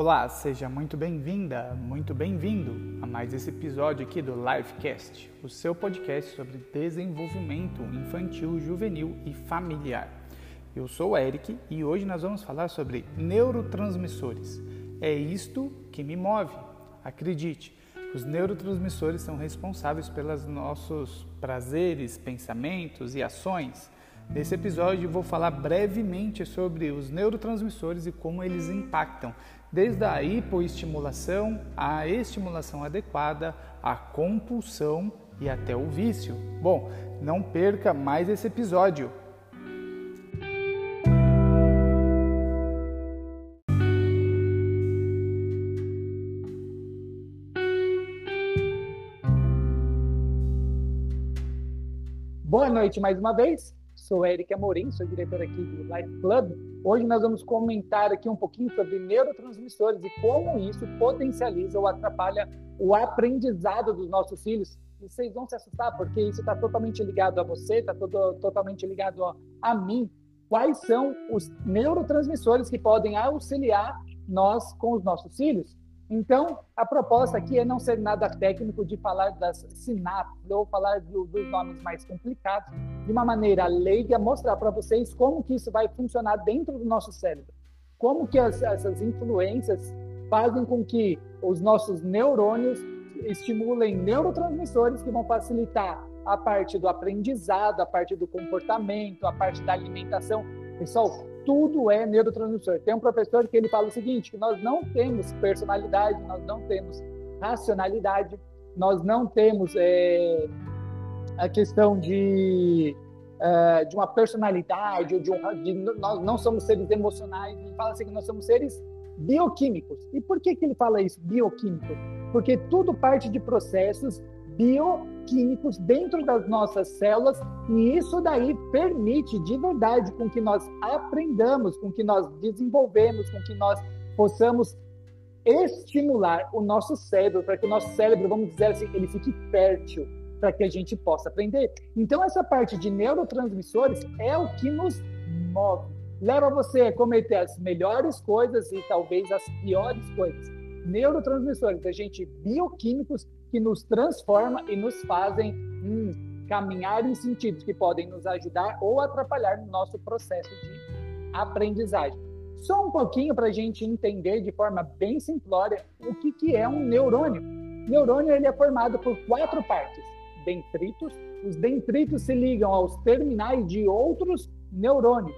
Olá, seja muito bem-vinda, muito bem-vindo a mais esse episódio aqui do Livecast, o seu podcast sobre desenvolvimento infantil, juvenil e familiar. Eu sou o Eric e hoje nós vamos falar sobre neurotransmissores. É isto que me move. Acredite, os neurotransmissores são responsáveis pelos nossos prazeres, pensamentos e ações. Nesse episódio vou falar brevemente sobre os neurotransmissores e como eles impactam, desde a hipoestimulação, à estimulação adequada, à compulsão e até o vício. Bom, não perca mais esse episódio. Boa noite mais uma vez. Sou Eric Amorim, sou diretor aqui do Life Club. Hoje nós vamos comentar aqui um pouquinho sobre neurotransmissores e como isso potencializa ou atrapalha o aprendizado dos nossos filhos. E vocês vão se assustar porque isso está totalmente ligado a você, está totalmente ligado a, a mim. Quais são os neurotransmissores que podem auxiliar nós com os nossos filhos? Então, a proposta aqui é não ser nada técnico de falar das sinapses ou falar do, dos nomes mais complicados, de uma maneira leiga, mostrar para vocês como que isso vai funcionar dentro do nosso cérebro. Como que as, essas influências fazem com que os nossos neurônios estimulem neurotransmissores que vão facilitar a parte do aprendizado, a parte do comportamento, a parte da alimentação. Pessoal, tudo é neurotransmissor. Tem um professor que ele fala o seguinte, que nós não temos personalidade, nós não temos racionalidade, nós não temos é, a questão de, é, de uma personalidade, ou de, um, de, nós não somos seres emocionais, ele fala assim que nós somos seres bioquímicos. E por que, que ele fala isso, bioquímico? Porque tudo parte de processos bioquímicos dentro das nossas células e isso daí permite de verdade com que nós aprendamos, com que nós desenvolvemos, com que nós possamos estimular o nosso cérebro para que o nosso cérebro, vamos dizer assim, ele fique fértil para que a gente possa aprender. Então essa parte de neurotransmissores é o que nos move, leva você a cometer as melhores coisas e talvez as piores coisas. Neurotransmissores, a gente bioquímicos que nos transforma e nos fazem hum, caminhar em sentidos que podem nos ajudar ou atrapalhar no nosso processo de aprendizagem. Só um pouquinho para a gente entender de forma bem simplória o que, que é um neurônio. Neurônio ele é formado por quatro partes: dendritos. Os dendritos se ligam aos terminais de outros neurônios.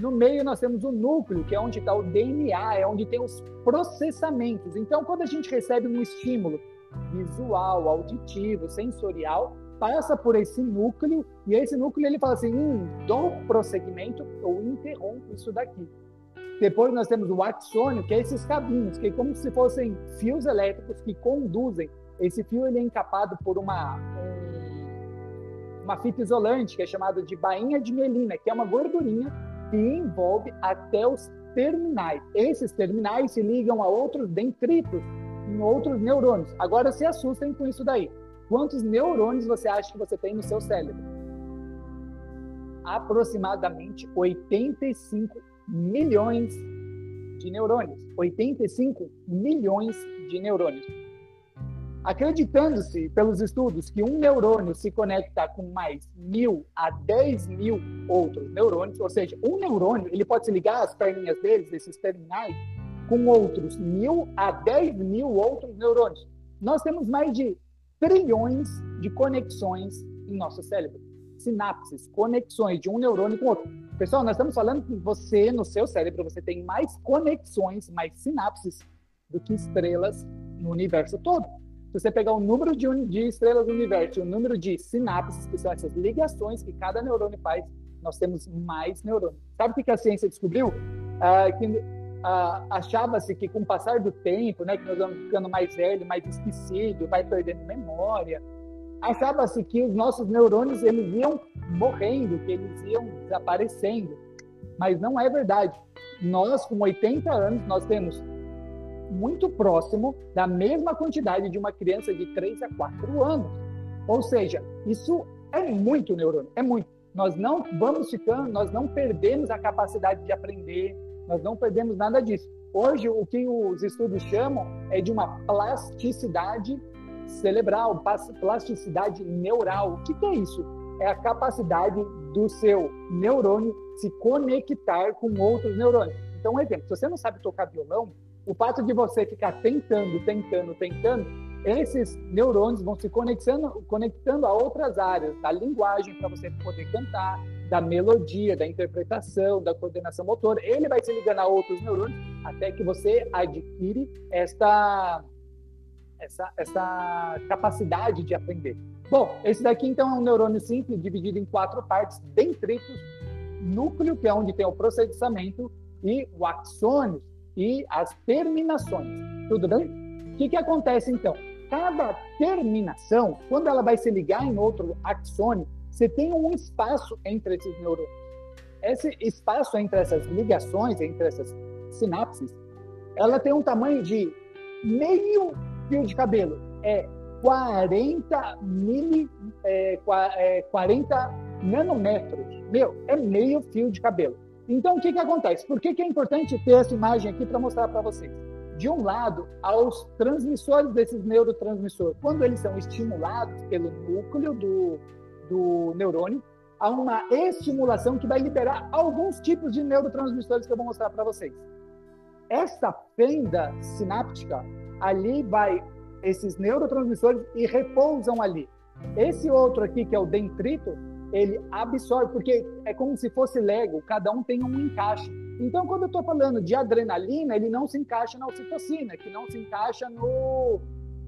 No meio nós temos o núcleo, que é onde está o DNA, é onde tem os processamentos. Então, quando a gente recebe um estímulo visual, auditivo, sensorial, passa por esse núcleo e esse núcleo ele fala assim, hum, dou prosseguimento ou interrompo isso daqui. Depois nós temos o axônio, que é esses cabinhos, que é como se fossem fios elétricos que conduzem. Esse fio ele é encapado por uma uma fita isolante que é chamada de bainha de mielina, que é uma gordurinha que envolve até os terminais. Esses terminais se ligam a outros dendritos em outros neurônios. Agora se assustem com isso daí. Quantos neurônios você acha que você tem no seu cérebro? Aproximadamente 85 milhões de neurônios. 85 milhões de neurônios. Acreditando-se pelos estudos que um neurônio se conecta com mais mil a dez mil outros neurônios, ou seja, um neurônio ele pode se ligar às perninhas deles, desses terminais, com outros mil a dez mil outros neurônios. Nós temos mais de trilhões de conexões em nosso cérebro. Sinapses, conexões de um neurônio com outro. Pessoal, nós estamos falando que você, no seu cérebro, você tem mais conexões, mais sinapses do que estrelas no universo todo. Se você pegar o número de, de estrelas no universo e o número de sinapses, que são essas ligações que cada neurônio faz, nós temos mais neurônios. Sabe o que a ciência descobriu? Ah, que ah, achava-se que com o passar do tempo, né, que nós vamos ficando mais velho, mais esquecido, vai perdendo memória, achava-se que os nossos neurônios eles iam morrendo, que eles iam desaparecendo. Mas não é verdade. Nós, com 80 anos, nós temos muito próximo da mesma quantidade de uma criança de 3 a 4 anos. Ou seja, isso é muito neurônio, é muito. Nós não vamos ficando, nós não perdemos a capacidade de aprender, nós não perdemos nada disso. Hoje, o que os estudos chamam é de uma plasticidade cerebral, plasticidade neural. O que, que é isso? É a capacidade do seu neurônio se conectar com outros neurônios. Então, um exemplo: se você não sabe tocar violão, o fato de você ficar tentando, tentando, tentando, esses neurônios vão se conectando, conectando a outras áreas da linguagem para você poder cantar, da melodia, da interpretação, da coordenação motora. Ele vai se ligando a outros neurônios até que você adquire esta, essa, essa capacidade de aprender. Bom, esse daqui então é um neurônio simples dividido em quatro partes, dentritos, núcleo, que é onde tem o processamento, e o axônio e as terminações. Tudo bem? O que, que acontece então? Cada terminação, quando ela vai se ligar em outro axônio, você tem um espaço entre esses neurônios. Esse espaço entre essas ligações, entre essas sinapses, ela tem um tamanho de meio fio de cabelo. É 40 mili, é, 40 é, nanômetros. Meu, é meio fio de cabelo. Então, o que, que acontece? Por que, que é importante ter essa imagem aqui para mostrar para vocês? De um lado, aos transmissores desses neurotransmissores, quando eles são estimulados pelo núcleo do, do neurônio, há uma estimulação que vai liberar alguns tipos de neurotransmissores que eu vou mostrar para vocês. Essa fenda sináptica, ali vai esses neurotransmissores e repousam ali. Esse outro aqui, que é o dentrito, ele absorve, porque é como se fosse Lego, cada um tem um encaixe. Então, quando eu estou falando de adrenalina, ele não se encaixa na ocitocina, que não se encaixa no,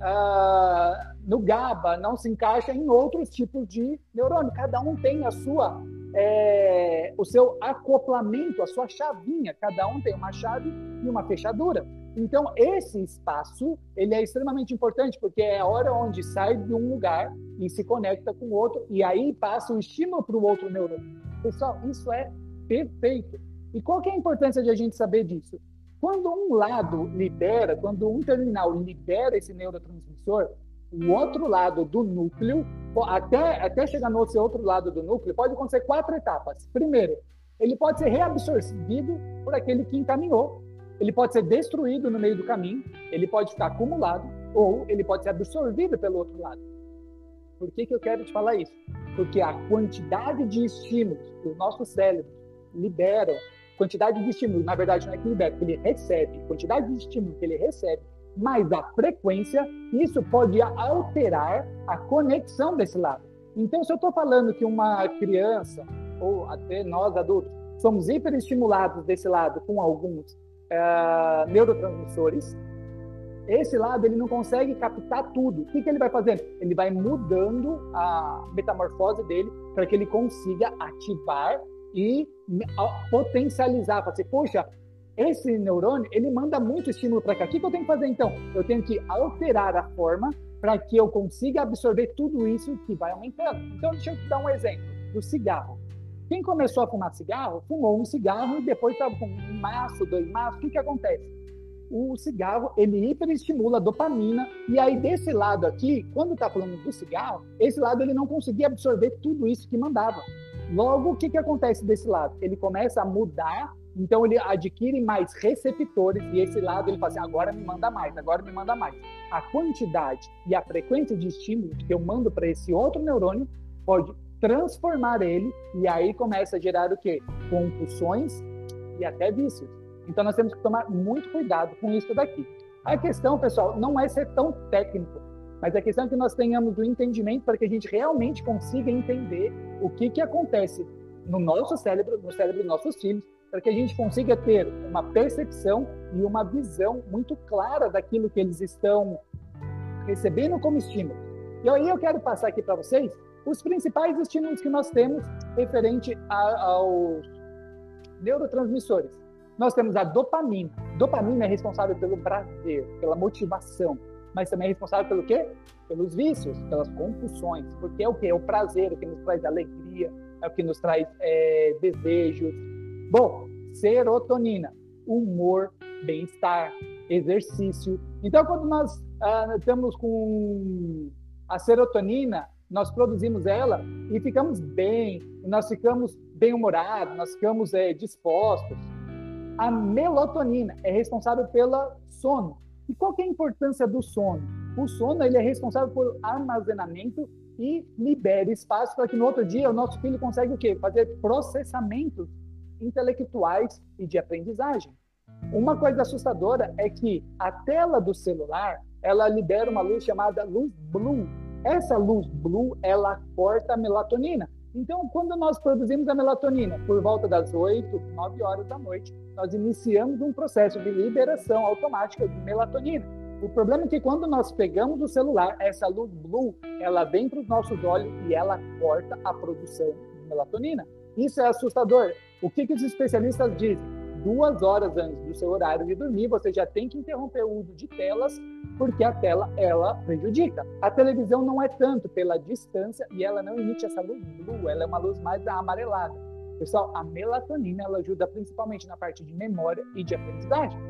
uh, no GABA, não se encaixa em outros tipos de neurônio. Cada um tem a sua, é, o seu acoplamento, a sua chavinha. Cada um tem uma chave e uma fechadura. Então, esse espaço, ele é extremamente importante, porque é a hora onde sai de um lugar e se conecta com o outro, e aí passa o estímulo para o outro neurônio. Pessoal, isso é perfeito. E qual que é a importância de a gente saber disso? Quando um lado libera, quando um terminal libera esse neurotransmissor, o outro lado do núcleo, até, até chegar no outro lado do núcleo, pode acontecer quatro etapas. Primeiro, ele pode ser reabsorvido por aquele que encaminhou ele pode ser destruído no meio do caminho, ele pode ficar acumulado, ou ele pode ser absorvido pelo outro lado. Por que, que eu quero te falar isso? Porque a quantidade de estímulos que o nosso cérebro libera, quantidade de estímulos, na verdade não é que ele recebe, quantidade de estímulo que ele recebe, mais a frequência, isso pode alterar a conexão desse lado. Então, se eu estou falando que uma criança, ou até nós adultos, somos hiperestimulados desse lado com alguns é, neurotransmissores. Esse lado ele não consegue captar tudo. O que, que ele vai fazendo? Ele vai mudando a metamorfose dele para que ele consiga ativar e potencializar. Para assim, poxa, esse neurônio ele manda muito estímulo para cá. O que, que eu tenho que fazer então? Eu tenho que alterar a forma para que eu consiga absorver tudo isso que vai aumentando. Então, deixa eu te dar um exemplo do cigarro. Quem começou a fumar cigarro, fumou um cigarro e depois estava com um maço, dois maços. O que, que acontece? O cigarro, ele hiperestimula a dopamina. E aí, desse lado aqui, quando está falando do cigarro, esse lado ele não conseguia absorver tudo isso que mandava. Logo, o que, que acontece desse lado? Ele começa a mudar, então ele adquire mais receptores, e esse lado ele fala assim, agora me manda mais, agora me manda mais. A quantidade e a frequência de estímulo que eu mando para esse outro neurônio pode transformar ele e aí começa a gerar o quê? Compulsões e até vícios. Então nós temos que tomar muito cuidado com isso daqui. A questão, pessoal, não é ser tão técnico, mas a questão é que nós tenhamos o entendimento para que a gente realmente consiga entender o que, que acontece no nosso cérebro, no cérebro dos nossos filhos, para que a gente consiga ter uma percepção e uma visão muito clara daquilo que eles estão recebendo como estímulo. E aí eu quero passar aqui para vocês os principais estímulos que nós temos referente a, aos neurotransmissores. Nós temos a dopamina. Dopamina é responsável pelo prazer, pela motivação, mas também é responsável pelo quê? Pelos vícios, pelas compulsões, porque é o que? É o prazer, o que nos traz alegria, é o que nos traz é, desejos. Bom, serotonina, humor, bem-estar, exercício. Então, quando nós ah, estamos com a serotonina, nós produzimos ela e ficamos bem, nós ficamos bem-humorados, nós ficamos é, dispostos. A melatonina é responsável pelo sono. E qual é a importância do sono? O sono ele é responsável por armazenamento e libera espaço para que no outro dia o nosso filho consiga o quê? Fazer processamentos intelectuais e de aprendizagem. Uma coisa assustadora é que a tela do celular, ela libera uma luz chamada luz blue. Essa luz blue, ela corta a melatonina. Então, quando nós produzimos a melatonina por volta das 8, 9 horas da noite, nós iniciamos um processo de liberação automática de melatonina. O problema é que quando nós pegamos o celular, essa luz blue, ela vem para os nossos olhos e ela corta a produção de melatonina. Isso é assustador. O que, que os especialistas dizem? Duas horas antes do seu horário de dormir, você já tem que interromper o uso de telas, porque a tela ela prejudica. A televisão não é tanto pela distância e ela não emite essa luz blue, ela é uma luz mais amarelada. Pessoal, a melatonina ela ajuda principalmente na parte de memória e de aprendizagem.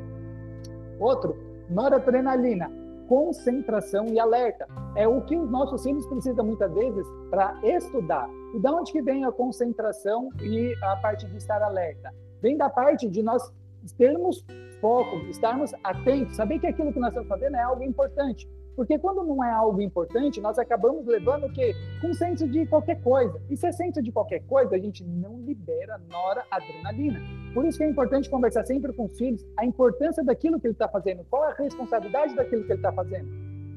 Outro, noradrenalina, concentração e alerta. É o que os nossos filhos precisam muitas vezes para estudar. E da onde que vem a concentração e a parte de estar alerta? Vem da parte de nós termos foco, estarmos atentos, saber que aquilo que nós estamos fazendo é algo importante. Porque quando não é algo importante, nós acabamos levando o quê? Com senso de qualquer coisa. E se é senso de qualquer coisa, a gente não libera noradrenalina. Por isso que é importante conversar sempre com os filhos a importância daquilo que ele está fazendo, qual a responsabilidade daquilo que ele está fazendo.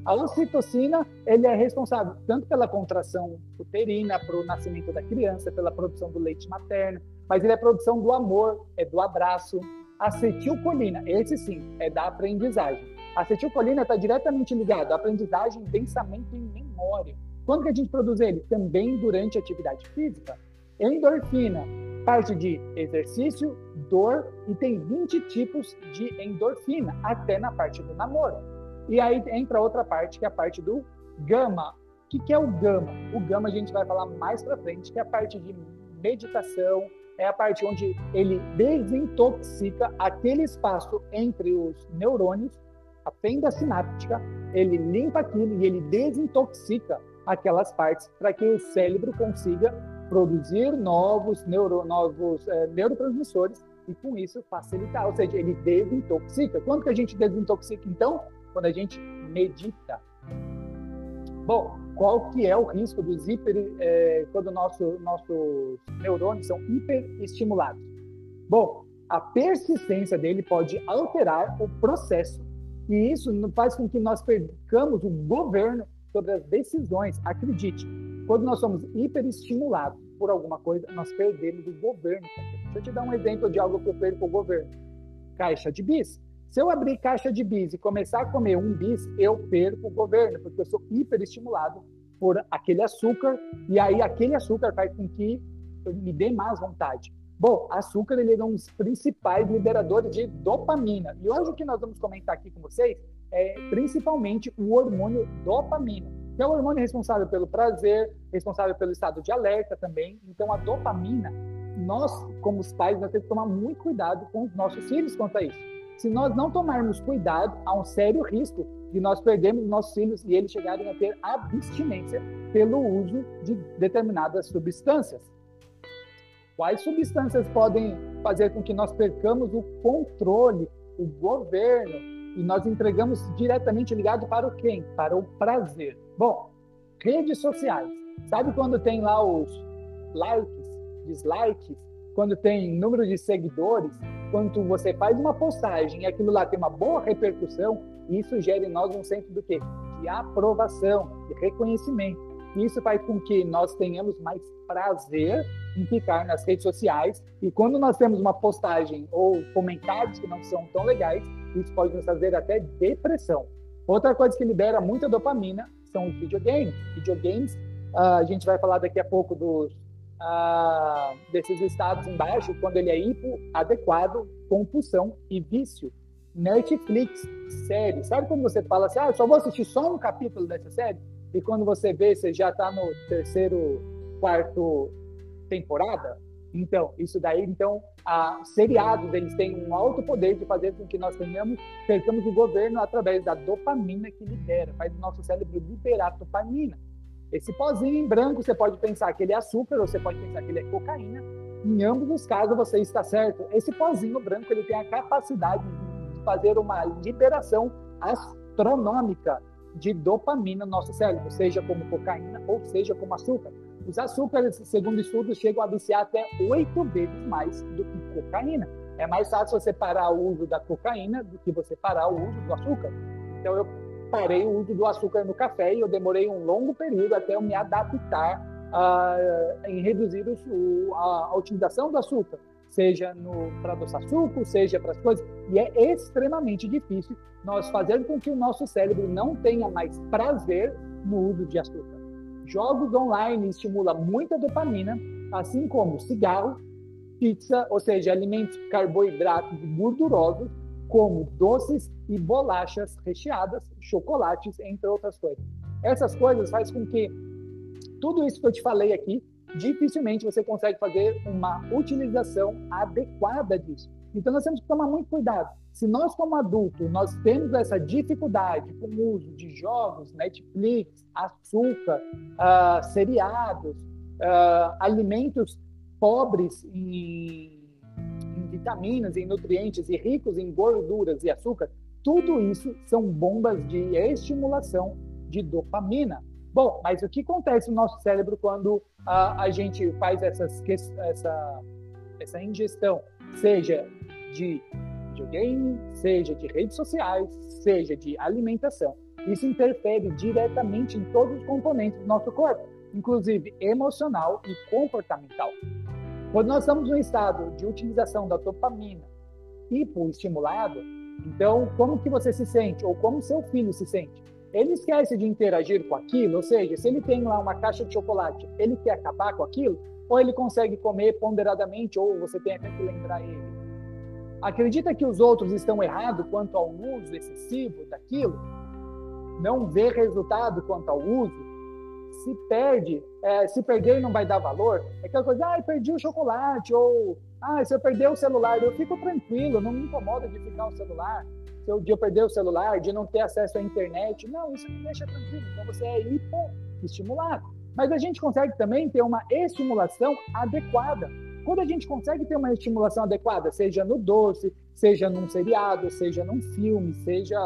A ocitocina, ele é responsável tanto pela contração uterina, para o nascimento da criança, pela produção do leite materno, mas ele é produção do amor, é do abraço. Acetilcolina, esse sim, é da aprendizagem. Acetilcolina está diretamente ligado à aprendizagem, pensamento e memória. Quando que a gente produz ele? Também durante a atividade física. Endorfina, parte de exercício, dor e tem 20 tipos de endorfina, até na parte do namoro. E aí entra outra parte, que é a parte do gama. O que, que é o gama? O gama a gente vai falar mais para frente, que é a parte de meditação, é a parte onde ele desintoxica aquele espaço entre os neurônios, a fenda sináptica, ele limpa aquilo e ele desintoxica aquelas partes para que o cérebro consiga produzir novos, neuro, novos é, neurotransmissores e com isso facilitar, ou seja, ele desintoxica. Quando que a gente desintoxica então? Quando a gente medita. Bom, qual que é o risco dos hiper, é, quando nosso, nossos neurônios são hiperestimulados? Bom, a persistência dele pode alterar o processo e isso faz com que nós percamos o governo sobre as decisões. Acredite, quando nós somos hiperestimulados por alguma coisa, nós perdemos o governo. Deixa eu te dar um exemplo de algo que eu perco o governo. Caixa de bis. Se eu abrir caixa de bis e começar a comer um bis, eu perco o governo, porque eu sou hiperestimulado por aquele açúcar, e aí aquele açúcar faz com que me dê mais vontade. Bom, açúcar ele é um dos principais liberadores de dopamina. E hoje o que nós vamos comentar aqui com vocês é principalmente o hormônio dopamina, que é o hormônio responsável pelo prazer, responsável pelo estado de alerta também. Então a dopamina, nós como os pais, nós temos que tomar muito cuidado com os nossos filhos quanto a isso se nós não tomarmos cuidado, há um sério risco de nós perdermos nossos filhos e eles chegarem a ter abstinência pelo uso de determinadas substâncias. Quais substâncias podem fazer com que nós percamos o controle, o governo, e nós entregamos diretamente ligado para o quem? Para o prazer. Bom, redes sociais. Sabe quando tem lá os likes, dislikes, quando tem número de seguidores, quando você faz uma postagem e aquilo lá tem uma boa repercussão, isso gera em nós um senso do quê? De aprovação, de reconhecimento. Isso faz com que nós tenhamos mais prazer em ficar nas redes sociais. E quando nós temos uma postagem ou comentários que não são tão legais, isso pode nos fazer até depressão. Outra coisa que libera muita dopamina são os videogames. Videogames, uh, a gente vai falar daqui a pouco dos ah, desses estados embaixo quando ele é hipoadequado, compulsão e vício. Netflix, série. Sabe quando você fala assim, ah, só vou assistir só um capítulo dessa série? E quando você vê, você já está no terceiro, quarto temporada? Então, isso daí, então, a seriados, eles têm um alto poder de fazer com que nós tenhamos, percamos o governo através da dopamina que libera, faz o nosso cérebro liberar dopamina. Esse pozinho em branco, você pode pensar que ele é açúcar, ou você pode pensar que ele é cocaína, em ambos os casos você está certo. Esse pozinho branco ele tem a capacidade de fazer uma liberação astronômica de dopamina no nosso cérebro, seja como cocaína ou seja como açúcar. Os açúcares, segundo estudos, chegam a viciar até oito vezes mais do que cocaína. É mais fácil você parar o uso da cocaína do que você parar o uso do açúcar. Então eu parei o uso do açúcar no café e eu demorei um longo período até eu me adaptar uh, em reduzir o, a, a utilização do açúcar seja para adoçar suco, seja para as coisas. E é extremamente difícil nós fazermos com que o nosso cérebro não tenha mais prazer no uso de açúcar. Jogos online estimulam muita dopamina, assim como cigarro, pizza, ou seja, alimentos carboidratos gordurosos, como doces e bolachas recheadas, chocolates, entre outras coisas. Essas coisas fazem com que tudo isso que eu te falei aqui dificilmente você consegue fazer uma utilização adequada disso. Então nós temos que tomar muito cuidado. Se nós como adultos nós temos essa dificuldade com o uso de jogos, Netflix, açúcar, uh, seriados, uh, alimentos pobres em, em vitaminas, em nutrientes e ricos em gorduras e açúcar, tudo isso são bombas de estimulação de dopamina. Bom, mas o que acontece no nosso cérebro quando a, a gente faz essas, essa, essa ingestão, seja de videogame, seja de redes sociais, seja de alimentação? Isso interfere diretamente em todos os componentes do nosso corpo, inclusive emocional e comportamental. Quando nós estamos no estado de utilização da dopamina hipoestimulado, então como que você se sente ou como seu filho se sente? ele esquece de interagir com aquilo, ou seja, se ele tem lá uma caixa de chocolate, ele quer acabar com aquilo, ou ele consegue comer ponderadamente, ou você tem até que lembrar ele. Acredita que os outros estão errados quanto ao uso excessivo daquilo? Não vê resultado quanto ao uso? Se perde, é, se perder não vai dar valor, é aquela coisa, ah, perdi o chocolate, ou ah, se eu perder o celular, eu fico tranquilo, não me incomoda de ficar o celular seu dia perder o celular, de não ter acesso à internet. Não, isso me deixa tranquilo. Então você é hipoestimulado. Mas a gente consegue também ter uma estimulação adequada. Quando a gente consegue ter uma estimulação adequada, seja no doce, seja num seriado, seja num filme, seja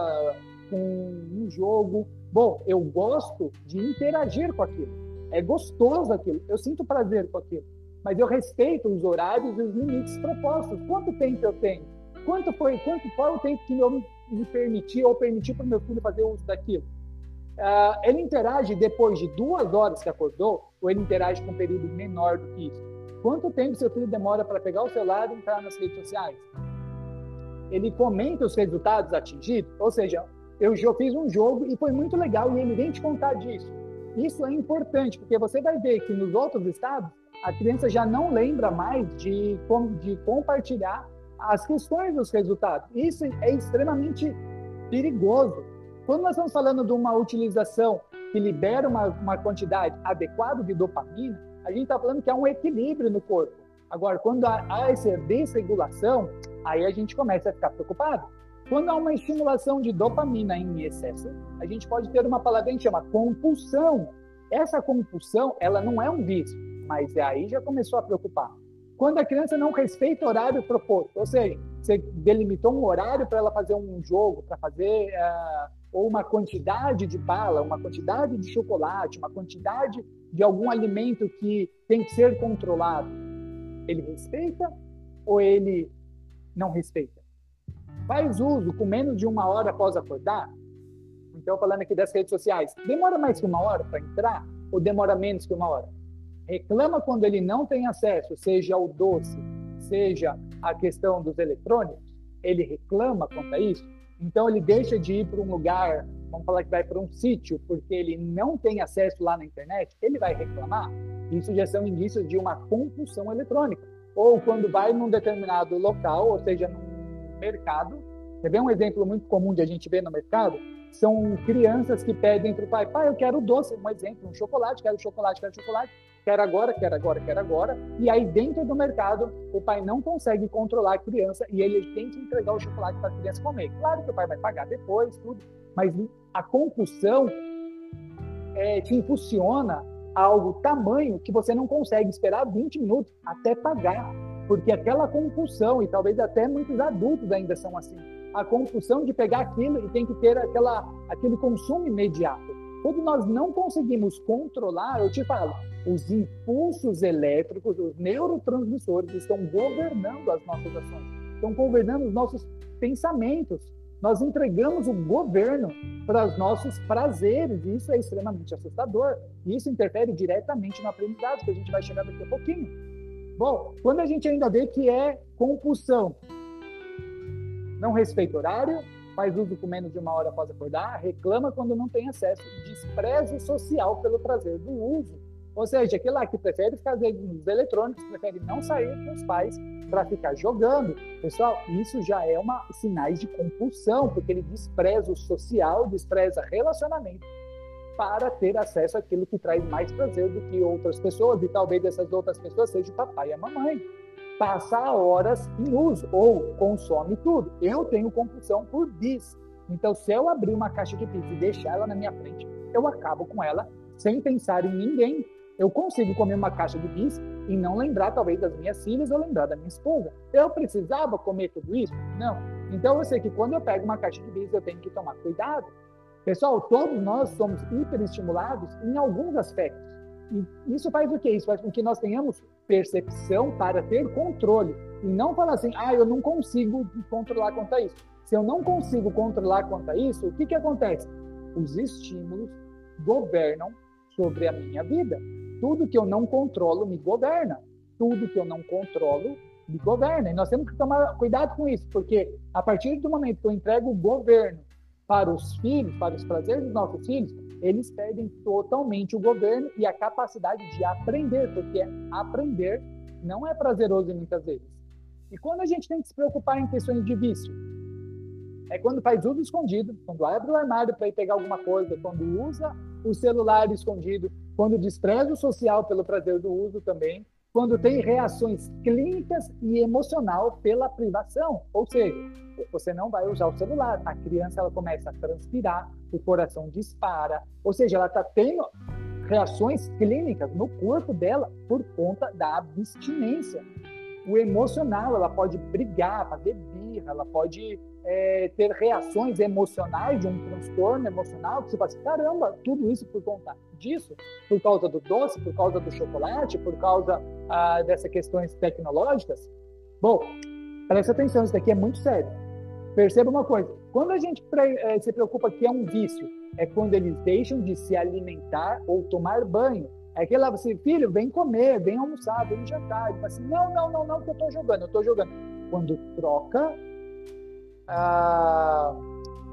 com um jogo, bom, eu gosto de interagir com aquilo. É gostoso aquilo, eu sinto prazer com aquilo. Mas eu respeito os horários e os limites propostos. Quanto tempo eu tenho? Quanto foi, quanto foi o tempo que eu me permiti ou permitir para o meu filho fazer uso daquilo? Uh, ele interage depois de duas horas que acordou ou ele interage com um período menor do que isso? Quanto tempo seu filho demora para pegar o celular e entrar nas redes sociais? Ele comenta os resultados atingidos? Ou seja, eu fiz um jogo e foi muito legal e ele vem te contar disso. Isso é importante, porque você vai ver que nos outros estados, a criança já não lembra mais de, de compartilhar as questões dos resultados. Isso é extremamente perigoso. Quando nós estamos falando de uma utilização que libera uma, uma quantidade adequada de dopamina, a gente está falando que há um equilíbrio no corpo. Agora, quando há, há essa desregulação, aí a gente começa a ficar preocupado. Quando há uma estimulação de dopamina em excesso, a gente pode ter uma palavra que a gente chama compulsão. Essa compulsão, ela não é um vício, mas aí já começou a preocupar. Quando a criança não respeita o horário proposto, ou seja, você delimitou um horário para ela fazer um jogo, para fazer uh, ou uma quantidade de bala, uma quantidade de chocolate, uma quantidade de algum alimento que tem que ser controlado, ele respeita ou ele não respeita? Faz uso com menos de uma hora após acordar? Então, falando aqui das redes sociais, demora mais que uma hora para entrar ou demora menos que uma hora? reclama quando ele não tem acesso, seja ao doce, seja a questão dos eletrônicos, ele reclama quanto a isso. Então ele deixa de ir para um lugar, vamos falar que vai para um sítio, porque ele não tem acesso lá na internet, ele vai reclamar. Isso já são indícios de uma compulsão eletrônica. Ou quando vai num determinado local, ou seja, num mercado, você vê um exemplo muito comum de a gente ver no mercado? São crianças que pedem para o pai, pai, eu quero doce, um exemplo, um chocolate, quero chocolate, quero chocolate quer agora, quer agora, quer agora. E aí, dentro do mercado, o pai não consegue controlar a criança e ele tem que entregar o chocolate para a criança comer. Claro que o pai vai pagar depois, tudo, mas a compulsão é, te impulsiona algo tamanho que você não consegue esperar 20 minutos até pagar, porque aquela compulsão, e talvez até muitos adultos ainda são assim, a compulsão de pegar aquilo e tem que ter aquela, aquele consumo imediato. Quando nós não conseguimos controlar, eu te falo, os impulsos elétricos, os neurotransmissores estão governando as nossas ações, estão governando os nossos pensamentos. Nós entregamos o governo para os nossos prazeres, e isso é extremamente assustador. E isso interfere diretamente no aprendizado, que a gente vai chegar daqui a pouquinho. Bom, quando a gente ainda vê que é compulsão, não respeita horário, faz uso com menos de uma hora após acordar, reclama quando não tem acesso, desprezo social pelo prazer do uso. Ou seja, aquele lá que prefere ficar nos eletrônicos, prefere não sair com os pais para ficar jogando. Pessoal, isso já é uma sinais de compulsão, porque ele despreza o social, despreza relacionamento para ter acesso àquilo que traz mais prazer do que outras pessoas, e talvez essas outras pessoas sejam o papai e a mamãe. Passa horas em uso ou consome tudo. Eu tenho compulsão por bis. Então, se eu abrir uma caixa de bis e deixar ela na minha frente, eu acabo com ela sem pensar em ninguém, eu consigo comer uma caixa de bis e não lembrar, talvez, das minhas filhas ou lembrar da minha esposa. Eu precisava comer tudo isso? Não. Então, eu sei que quando eu pego uma caixa de bis, eu tenho que tomar cuidado. Pessoal, todos nós somos hiperestimulados em alguns aspectos. E isso faz o quê? Isso faz com que nós tenhamos percepção para ter controle. E não falar assim, ah, eu não consigo controlar quanto a isso. Se eu não consigo controlar quanto a isso, o que, que acontece? Os estímulos governam sobre a minha vida. Tudo que eu não controlo me governa. Tudo que eu não controlo me governa. E nós temos que tomar cuidado com isso, porque a partir do momento que eu entrego o governo para os filhos, para os prazeres dos nossos filhos, eles perdem totalmente o governo e a capacidade de aprender, porque aprender não é prazeroso muitas vezes. E quando a gente tem que se preocupar em questões de vício? É quando faz uso escondido, quando abre o armário para ir pegar alguma coisa, quando usa o celular escondido, quando despreza o social pelo prazer do uso também, quando tem reações clínicas e emocional pela privação, ou seja, você não vai usar o celular, a criança ela começa a transpirar, o coração dispara, ou seja, ela está tendo reações clínicas no corpo dela por conta da abstinência. O emocional, ela pode brigar, fazer birra, ela pode é, ter reações emocionais de um transtorno emocional, que você fala assim, caramba, tudo isso por conta disso, por causa do doce, por causa do chocolate, por causa ah, dessas questões tecnológicas. Bom, presta atenção, isso daqui é muito sério. Perceba uma coisa, quando a gente é, se preocupa que é um vício, é quando eles deixam de se alimentar ou tomar banho. É aquele lá, você, filho, vem comer, vem almoçar, vem jantar. Ele fala assim, não, não, não, não, que eu estou jogando, eu estou jogando. Quando troca ah,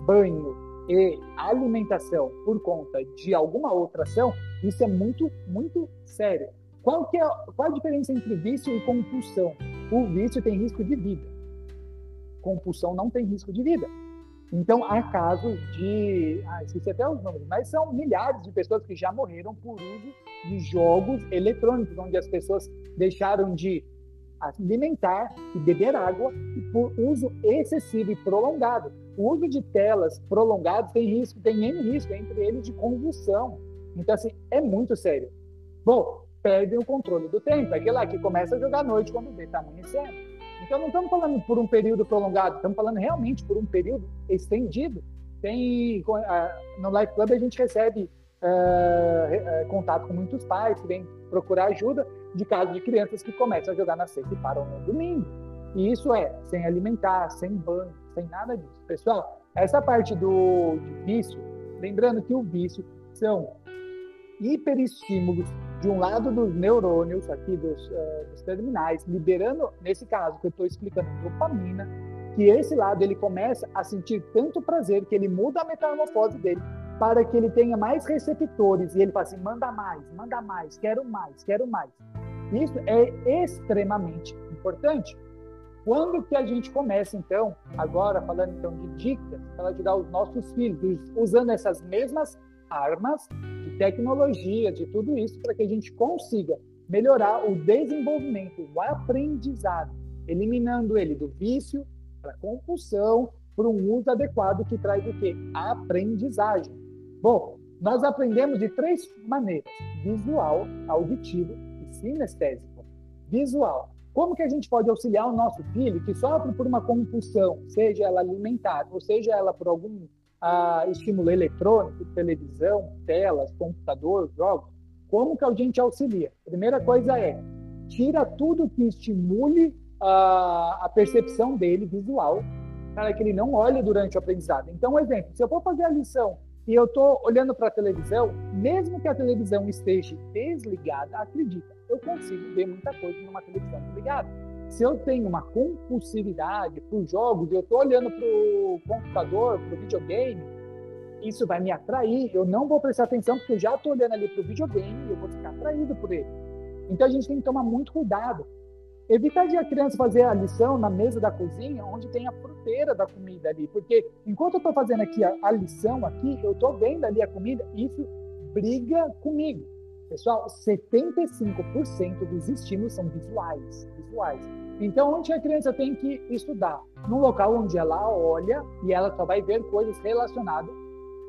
banho e alimentação por conta de alguma outra ação, isso é muito, muito sério. Qual, que é, qual a diferença entre vício e compulsão? O vício tem risco de vida. Compulsão não tem risco de vida. Então, há casos de. Ah, esqueci até os números, mas são milhares de pessoas que já morreram por uso de jogos eletrônicos, onde as pessoas deixaram de alimentar e beber água e por uso excessivo e prolongado. O uso de telas prolongadas tem risco, tem N risco, entre eles de convulsão. Então, assim, é muito sério. Bom, perdem o controle do tempo. É aquele lá que começa a jogar à noite quando vê está amanhecendo. Então, não estamos falando por um período prolongado, estamos falando realmente por um período estendido. Tem, no Life Club a gente recebe uh, contato com muitos pais que vêm procurar ajuda de casos de crianças que começam a jogar na sexta e param no domingo. E isso é sem alimentar, sem banho, sem nada disso. Pessoal, essa parte do vício, lembrando que o vício são hiperestímulos de um lado dos neurônios, aqui dos, uh, dos terminais, liberando, nesse caso que eu estou explicando, dopamina, que esse lado ele começa a sentir tanto prazer que ele muda a metamorfose dele para que ele tenha mais receptores e ele fala assim, manda mais, manda mais, quero mais, quero mais. Isso é extremamente importante. Quando que a gente começa, então, agora falando então de dicas para ajudar os nossos filhos, usando essas mesmas armas de tecnologia, de tudo isso, para que a gente consiga melhorar o desenvolvimento, o aprendizado, eliminando ele do vício para compulsão, para um uso adequado que traz o quê? Aprendizagem. Bom, Nós aprendemos de três maneiras: visual, auditivo sinestésico. Visual. Como que a gente pode auxiliar o nosso filho que sofre por uma compulsão, seja ela alimentar, ou seja ela por algum ah, estímulo eletrônico, televisão, telas, computador, jogos? Como que a gente auxilia? Primeira coisa é tira tudo que estimule a, a percepção dele visual, para que ele não olhe durante o aprendizado. Então, um exemplo: se eu for fazer a lição e eu estou olhando para a televisão, mesmo que a televisão esteja desligada, acredita, eu consigo ver muita coisa numa televisão desligada. Se eu tenho uma compulsividade por jogos, eu estou olhando para o computador, para o videogame, isso vai me atrair. Eu não vou prestar atenção porque eu já estou olhando ali para o videogame e eu vou ficar atraído por ele. Então a gente tem que tomar muito cuidado. Evitar de a criança fazer a lição na mesa da cozinha, onde tem a fruteira da comida ali, porque enquanto eu estou fazendo aqui a, a, lição aqui, eu estou vendo ali a comida, isso briga comigo. Pessoal, 75% dos estímulos são visuais, visuais. Então, onde a criança tem que estudar? Num local onde ela olha e ela só vai ver coisas relacionadas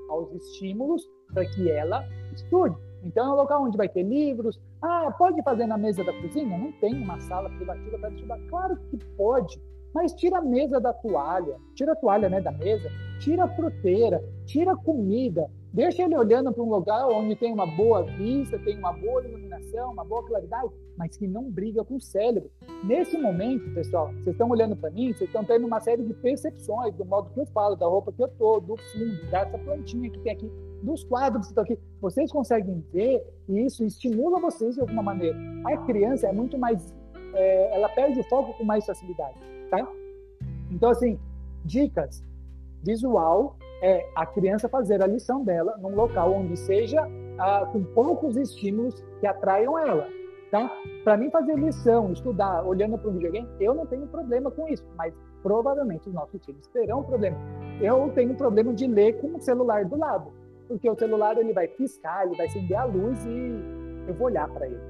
aos estímulos para que ela estude. Então, é um local onde vai ter livros. Ah, pode fazer na mesa da cozinha? Não tem uma sala privativa para estudar. Claro que pode, mas tira a mesa da toalha, tira a toalha né, da mesa, tira a fruteira, tira a comida, deixa ele olhando para um lugar onde tem uma boa vista, tem uma boa iluminação, uma boa claridade, mas que não briga com o cérebro. Nesse momento, pessoal, vocês estão olhando para mim, vocês estão tendo uma série de percepções do modo que eu falo, da roupa que eu tô, do fundo, dessa plantinha que tem aqui dos quadros que estão aqui, vocês conseguem ver e isso estimula vocês de alguma maneira. A criança é muito mais, é, ela perde o foco com mais facilidade, tá? Então, assim, dicas. Visual é a criança fazer a lição dela num local onde seja ah, com poucos estímulos que atraiam ela, tá? Para mim fazer lição, estudar, olhando para um videogame, eu não tenho problema com isso, mas provavelmente os nossos filhos terão problema. Eu tenho problema de ler com o celular do lado porque o celular ele vai piscar, ele vai acender a luz e eu vou olhar para ele.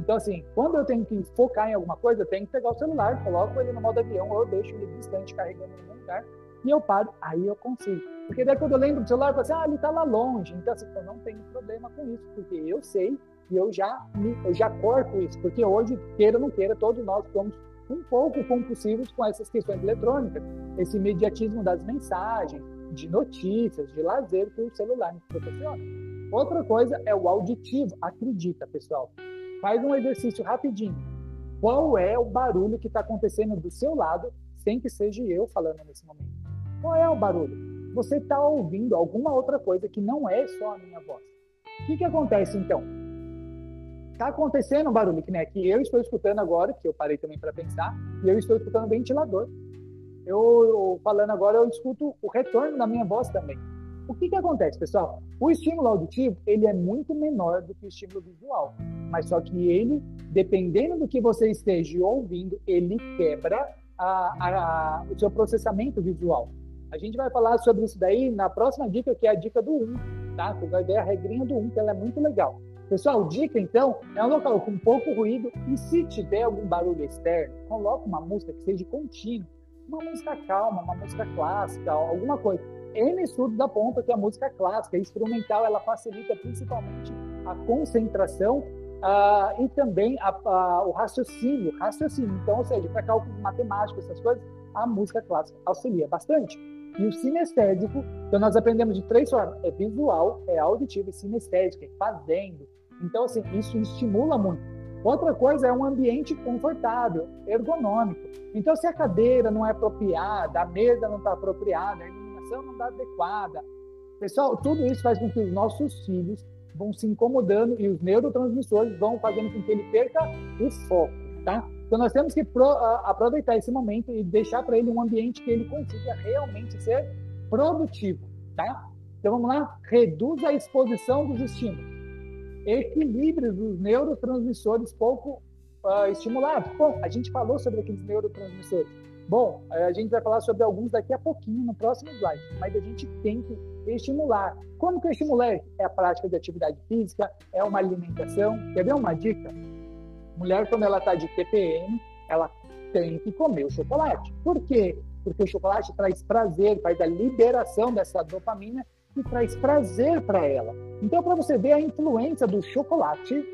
Então, assim, quando eu tenho que focar em alguma coisa, eu tenho que pegar o celular, coloco ele no modo avião, ou eu deixo ele distante carregando em algum lugar, e eu paro, aí eu consigo. Porque daí quando eu lembro do celular, eu falo assim, ah, ele está lá longe. Então, assim, eu não tenho problema com isso, porque eu sei e eu já, eu já corto isso. Porque hoje, queira ou não queira, todos nós somos um pouco compulsivos com essas questões eletrônicas, esse imediatismo das mensagens, de notícias, de lazer que o celular nos proporciona. Outra coisa é o auditivo. Acredita, pessoal. Faz um exercício rapidinho. Qual é o barulho que está acontecendo do seu lado, sem que seja eu falando nesse momento? Qual é o barulho? Você está ouvindo alguma outra coisa que não é só a minha voz. O que, que acontece então? Está acontecendo um barulho que, né, que eu estou escutando agora, que eu parei também para pensar, e eu estou escutando ventilador eu falando agora, eu escuto o retorno da minha voz também. O que, que acontece, pessoal? O estímulo auditivo ele é muito menor do que o estímulo visual, mas só que ele, dependendo do que você esteja ouvindo, ele quebra a, a, o seu processamento visual. A gente vai falar sobre isso daí na próxima dica, que é a dica do 1, tá? Você vai ver a regrinha do 1, que ela é muito legal. Pessoal, dica então, é um local com pouco ruído e se tiver algum barulho externo, coloque uma música que seja contínua uma música calma, uma música clássica, alguma coisa. N estudos da ponta que a música clássica, instrumental, ela facilita principalmente a concentração uh, e também a, o raciocínio, raciocínio. Então, ou seja, para cálculo matemático, essas coisas, a música clássica auxilia bastante. E o sinestésico, então nós aprendemos de três formas: é visual, é auditivo e sinestésico, é fazendo. Então, assim, isso estimula muito. Outra coisa é um ambiente confortável, ergonômico. Então, se a cadeira não é apropriada, a mesa não está apropriada, a iluminação não está adequada, pessoal, tudo isso faz com que os nossos filhos vão se incomodando e os neurotransmissores vão fazendo com que ele perca o foco, tá? Então, nós temos que pro, aproveitar esse momento e deixar para ele um ambiente que ele consiga realmente ser produtivo, tá? Então, vamos lá? Reduz a exposição dos estímulos equilíbrio dos neurotransmissores pouco uh, estimulados. Bom, a gente falou sobre aqueles neurotransmissores. Bom, a gente vai falar sobre alguns daqui a pouquinho no próximo slide, mas a gente tem que estimular. Como que eu estimular? É a prática de atividade física, é uma alimentação. Quer ver uma dica? Mulher, quando ela está de TPM, ela tem que comer o chocolate. Por quê? Porque o chocolate traz prazer, faz a liberação dessa dopamina e traz prazer para ela. Então, para você ver a influência do chocolate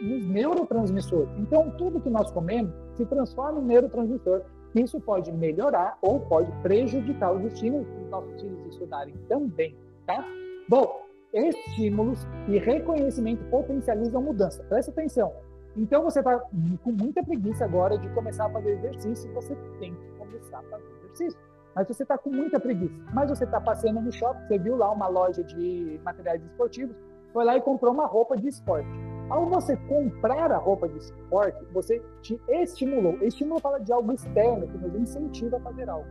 nos neurotransmissores. Então, tudo que nós comemos se transforma em neurotransmissor. Isso pode melhorar ou pode prejudicar os estímulos para os nossos filhos estudarem também, tá? Bom, estímulos e reconhecimento potencializam mudança. Presta atenção. Então, você está com muita preguiça agora de começar a fazer exercício, você tem que começar a fazer exercício. Mas você está com muita preguiça. Mas você está passeando no shopping, você viu lá uma loja de materiais esportivos, foi lá e comprou uma roupa de esporte. Ao você comprar a roupa de esporte, você te estimulou. Estímulo fala de algo externo que nos incentiva a fazer algo.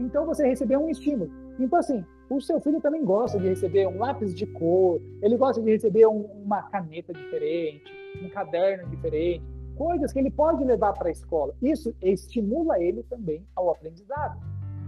Então você recebeu um estímulo. Então, assim, o seu filho também gosta de receber um lápis de cor, ele gosta de receber um, uma caneta diferente, um caderno diferente, coisas que ele pode levar para a escola. Isso estimula ele também ao aprendizado.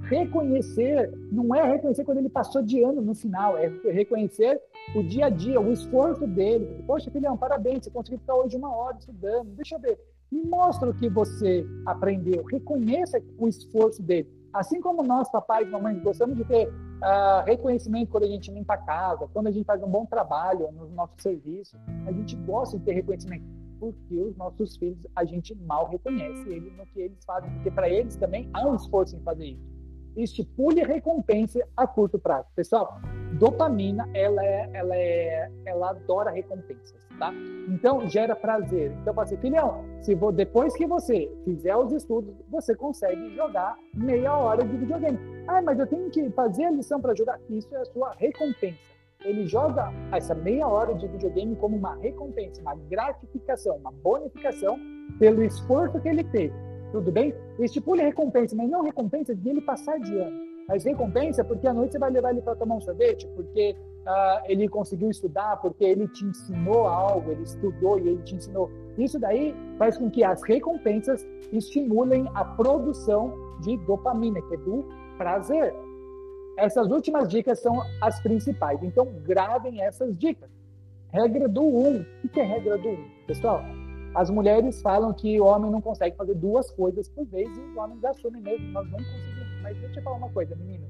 Reconhecer não é reconhecer quando ele passou de ano no final, é reconhecer o dia a dia, o esforço dele. Poxa, filhão, parabéns, você conseguiu ficar hoje uma hora estudando. Deixa eu ver. Mostra o que você aprendeu. Reconheça o esforço dele. Assim como nós, papais e mamães, gostamos de ter uh, reconhecimento quando a gente limpa a casa, quando a gente faz um bom trabalho no nosso serviço, a gente gosta de ter reconhecimento. Porque os nossos filhos, a gente mal reconhece eles no que eles fazem, porque para eles também há um esforço em fazer isso estipule recompensa a curto prazo. Pessoal, dopamina, ela é, ela é, ela adora recompensas, tá? Então gera prazer. Então fala assim, filhão, se vou, depois que você fizer os estudos, você consegue jogar meia hora de videogame. Ah, mas eu tenho que fazer a lição para jogar. Isso é a sua recompensa. Ele joga essa meia hora de videogame como uma recompensa, uma gratificação, uma bonificação pelo esforço que ele teve tudo bem? Estipule recompensa, mas não recompensa de ele passar de ano. Mas recompensa porque à noite você vai levar ele para tomar um sorvete, porque uh, ele conseguiu estudar, porque ele te ensinou algo, ele estudou e ele te ensinou. Isso daí faz com que as recompensas estimulem a produção de dopamina, que é do prazer. Essas últimas dicas são as principais. Então, gravem essas dicas. Regra do 1. Um. O que é regra do 1? Um? Pessoal, as mulheres falam que o homem não consegue fazer duas coisas por vez e os homens assumem mesmo, nós não conseguimos. Mas deixa eu falar uma coisa, meninas,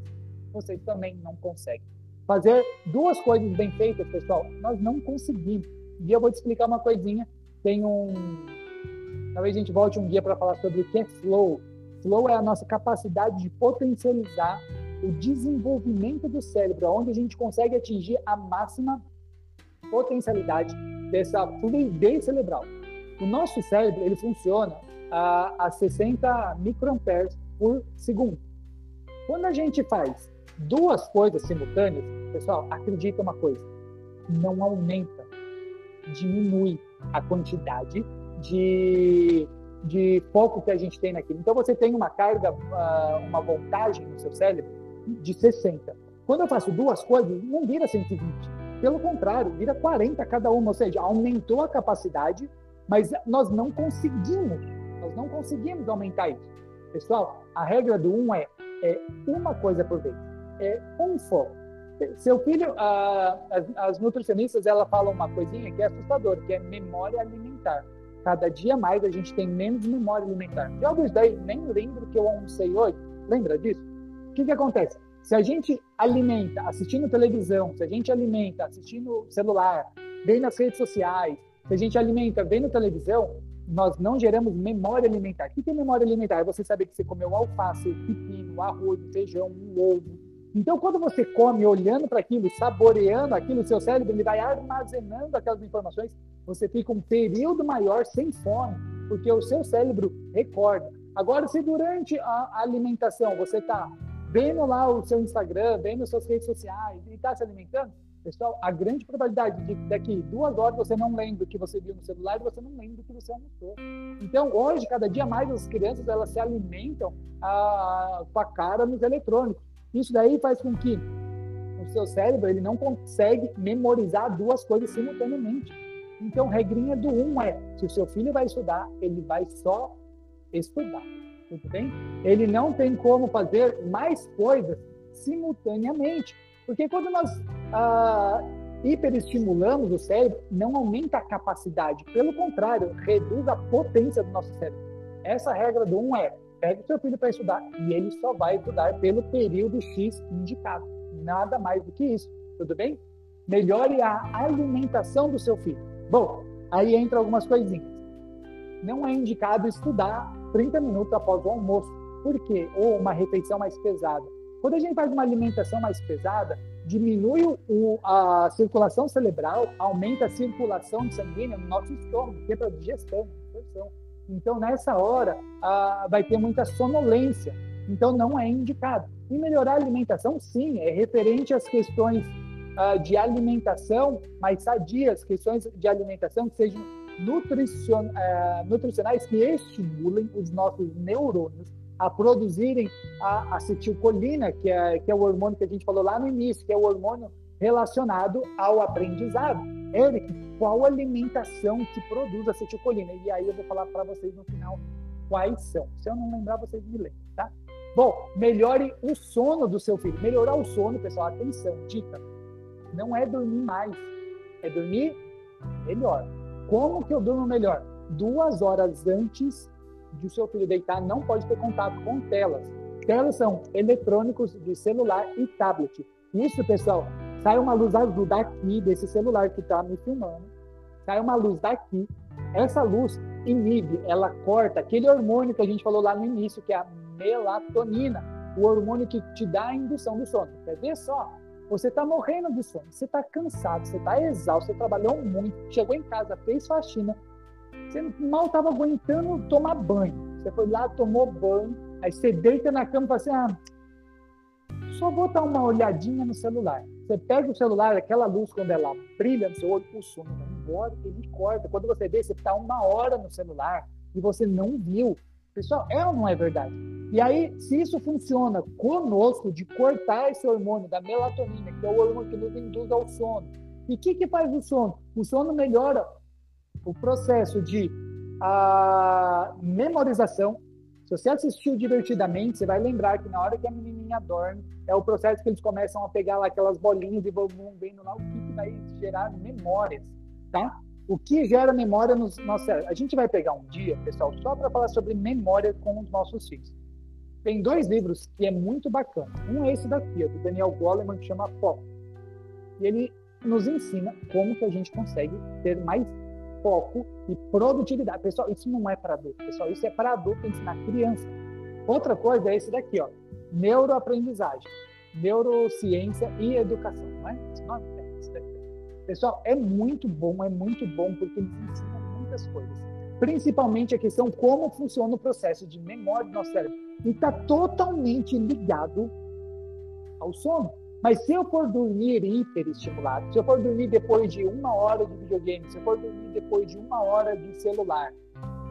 vocês também não conseguem. Fazer duas coisas bem feitas, pessoal, nós não conseguimos. E eu vou te explicar uma coisinha. Tem um. Talvez a gente volte um dia para falar sobre o que é flow. Flow é a nossa capacidade de potencializar o desenvolvimento do cérebro, onde a gente consegue atingir a máxima potencialidade dessa fluidez cerebral. O nosso cérebro ele funciona a, a 60 microamperes por segundo. Quando a gente faz duas coisas simultâneas, pessoal, acredita uma coisa, não aumenta, diminui a quantidade de, de foco que a gente tem naquilo. Então você tem uma carga, uma voltagem no seu cérebro de 60. Quando eu faço duas coisas, não vira 120. Pelo contrário, vira 40 cada uma, ou seja, aumentou a capacidade mas nós não conseguimos, nós não conseguimos aumentar isso. Pessoal, a regra do um é, é uma coisa por vez, é um foco. Seu filho, a, as, as nutricionistas, ela falam uma coisinha que é assustadora, que é memória alimentar. Cada dia mais a gente tem menos memória alimentar. Isso daí? Nem lembro que eu almocei hoje. Lembra disso? O que, que acontece? Se a gente alimenta assistindo televisão, se a gente alimenta assistindo celular, bem nas redes sociais, se a gente alimenta vendo televisão, nós não geramos memória alimentar. O que é memória alimentar? É você saber que você comeu alface, pepino, arroz, feijão, um ovo. Então, quando você come olhando para aquilo, saboreando aquilo, seu cérebro ele vai armazenando aquelas informações, você fica um período maior sem fome, porque o seu cérebro recorda. Agora, se durante a alimentação você está vendo lá o seu Instagram, vendo suas redes sociais e está se alimentando, Pessoal, a grande probabilidade de daqui duas horas você não lembra o que você viu no celular e você não lembra o que você almoçou. Então, hoje, cada dia mais as crianças elas se alimentam a, com a cara nos eletrônicos. Isso daí faz com que o seu cérebro ele não consegue memorizar duas coisas simultaneamente. Então, regrinha do um é: se o seu filho vai estudar, ele vai só estudar. Tudo bem? Ele não tem como fazer mais coisas simultaneamente. Porque quando nós ah, hiperestimulamos o cérebro, não aumenta a capacidade, pelo contrário, reduz a potência do nosso cérebro. Essa regra do 1 um é: o seu filho para estudar e ele só vai estudar pelo período X indicado. Nada mais do que isso. Tudo bem? melhore a alimentação do seu filho. Bom, aí entra algumas coisinhas. Não é indicado estudar 30 minutos após o almoço. Por quê? Ou uma refeição mais pesada. Quando a gente faz uma alimentação mais pesada, diminui o, a circulação cerebral, aumenta a circulação sanguínea no nosso estômago, que é para digestão, absorção. Então, nessa hora, ah, vai ter muita sonolência. Então, não é indicado. E melhorar a alimentação, sim, é referente às questões ah, de alimentação mais sadias, questões de alimentação que sejam nutricion, ah, nutricionais, que estimulem os nossos neurônios a produzirem a acetilcolina, que é, que é o hormônio que a gente falou lá no início, que é o hormônio relacionado ao aprendizado. Eric, qual alimentação que produz acetilcolina? E aí eu vou falar para vocês no final quais são. Se eu não lembrar, vocês me lembram, tá? Bom, melhore o sono do seu filho. Melhorar o sono, pessoal, atenção, dica. Não é dormir mais, é dormir melhor. Como que eu durmo melhor? Duas horas antes de seu filho deitar, não pode ter contato com telas. Telas são eletrônicos de celular e tablet. Isso, pessoal, sai uma luz azul daqui, desse celular que está me filmando, sai uma luz daqui. Essa luz inibe, ela corta aquele hormônio que a gente falou lá no início, que é a melatonina, o hormônio que te dá a indução do sono. Quer ver só? Você está morrendo de sono, você está cansado, você está exausto, você trabalhou muito, chegou em casa, fez faxina, você mal estava aguentando tomar banho. Você foi lá, tomou banho, aí você deita na cama e fala assim: ah, só vou dar uma olhadinha no celular. Você pega o celular, aquela luz, quando ela brilha no seu olho, o sono vai embora, ele corta. Quando você vê, você está uma hora no celular e você não viu. Pessoal, é ou não é verdade? E aí, se isso funciona conosco, de cortar esse hormônio da melatonina, que é o hormônio que nos induz ao sono, e o que, que faz o sono? O sono melhora o processo de a memorização. Se você assistiu divertidamente, você vai lembrar que na hora que a menininha dorme, é o processo que eles começam a pegar lá aquelas bolinhas e vão vendo lá o que, vai gerar memórias, tá? O que gera memória nos nossos A gente vai pegar um dia, pessoal, só para falar sobre memória com os nossos filhos. Tem dois livros que é muito bacana. Um é esse daqui, do Daniel Goleman, que chama Foco. E ele nos ensina como que a gente consegue ter mais foco e produtividade. Pessoal, isso não é para adulto, pessoal, isso é para adulto ensinar criança. Outra coisa é esse daqui, ó, neuroaprendizagem, neurociência e educação, não é? Esse nome é esse daqui. Pessoal, é muito bom, é muito bom porque eles ensinam muitas coisas. Principalmente a questão como funciona o processo de memória do nosso cérebro. E está totalmente ligado ao sono. Mas se eu for dormir hiperestimulado, se eu for dormir depois de uma hora de videogame, se eu for dormir depois de uma hora de celular,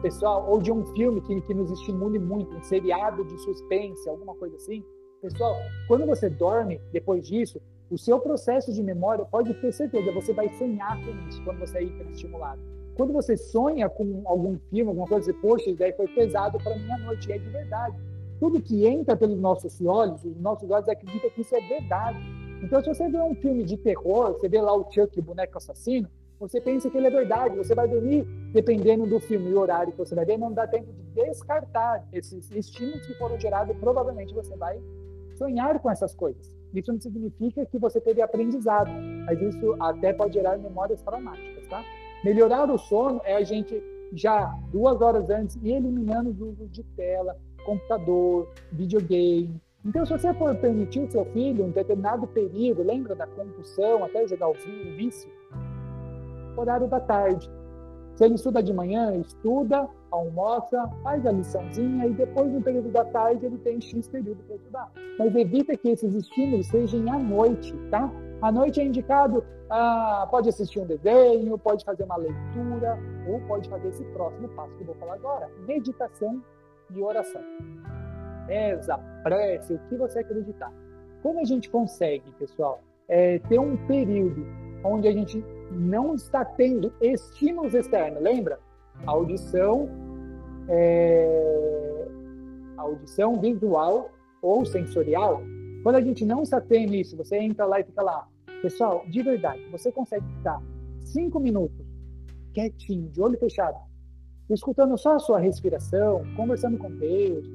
pessoal, ou de um filme que, que nos estimule muito, um seriado de suspense, alguma coisa assim, pessoal, quando você dorme depois disso, o seu processo de memória pode ter certeza, você vai sonhar com isso quando você é hiperestimulado. Quando você sonha com algum filme, alguma coisa, você, poxa, isso daí foi pesado para minha noite, e é de verdade tudo que entra pelos nossos olhos, os nossos olhos acreditam que isso é verdade. Então, se você vê um filme de terror, você vê lá o Chuck, o boneco assassino, você pensa que ele é verdade. Você vai dormir, dependendo do filme e horário que você vai ver, não dá tempo de descartar esses estímulos que foram gerados. Provavelmente você vai sonhar com essas coisas. Isso não significa que você teve aprendizado, mas isso até pode gerar memórias traumáticas, tá? Melhorar o sono é a gente já duas horas antes ir eliminando os usos de tela, computador, videogame. Então, se você for permitir o seu filho um determinado período, lembra da compulsão até jogar o vício? Horário da tarde. Se ele estuda de manhã, estuda, almoça, faz a liçãozinha e depois, no período da tarde, ele tem X período para estudar. Mas evita que esses estímulos sejam à noite, tá? À noite é indicado, ah, pode assistir um desenho, pode fazer uma leitura, ou pode fazer esse próximo passo que eu vou falar agora, meditação e oração. Reza, prece, o que você acreditar. Como a gente consegue, pessoal, é, ter um período onde a gente não está tendo estímulos externos, lembra? Audição, é, audição visual ou sensorial. Quando a gente não está tendo isso, você entra lá e fica lá. Pessoal, de verdade, você consegue ficar cinco minutos quietinho, de olho fechado, escutando só a sua respiração, conversando com Deus.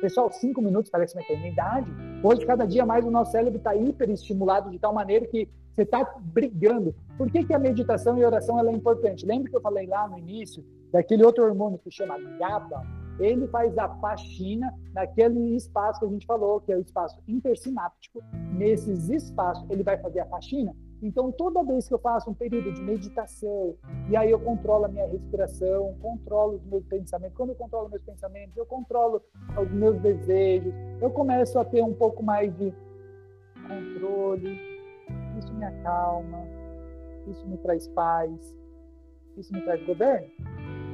Pessoal, cinco minutos parece uma eternidade. Hoje, cada dia mais, o nosso cérebro está hiperestimulado de tal maneira que você está brigando. Por que, que a meditação e a oração ela é importante? Lembra que eu falei lá no início daquele outro hormônio que chama GABA? Ele faz a faxina naquele espaço que a gente falou, que é o espaço intersináptico. Nesses espaços, ele vai fazer a faxina. Então, toda vez que eu faço um período de meditação, e aí eu controlo a minha respiração, controlo os meus pensamentos, quando eu controlo meus pensamentos, eu controlo os meus desejos, eu começo a ter um pouco mais de controle, isso me acalma, isso me traz paz, isso me traz governo.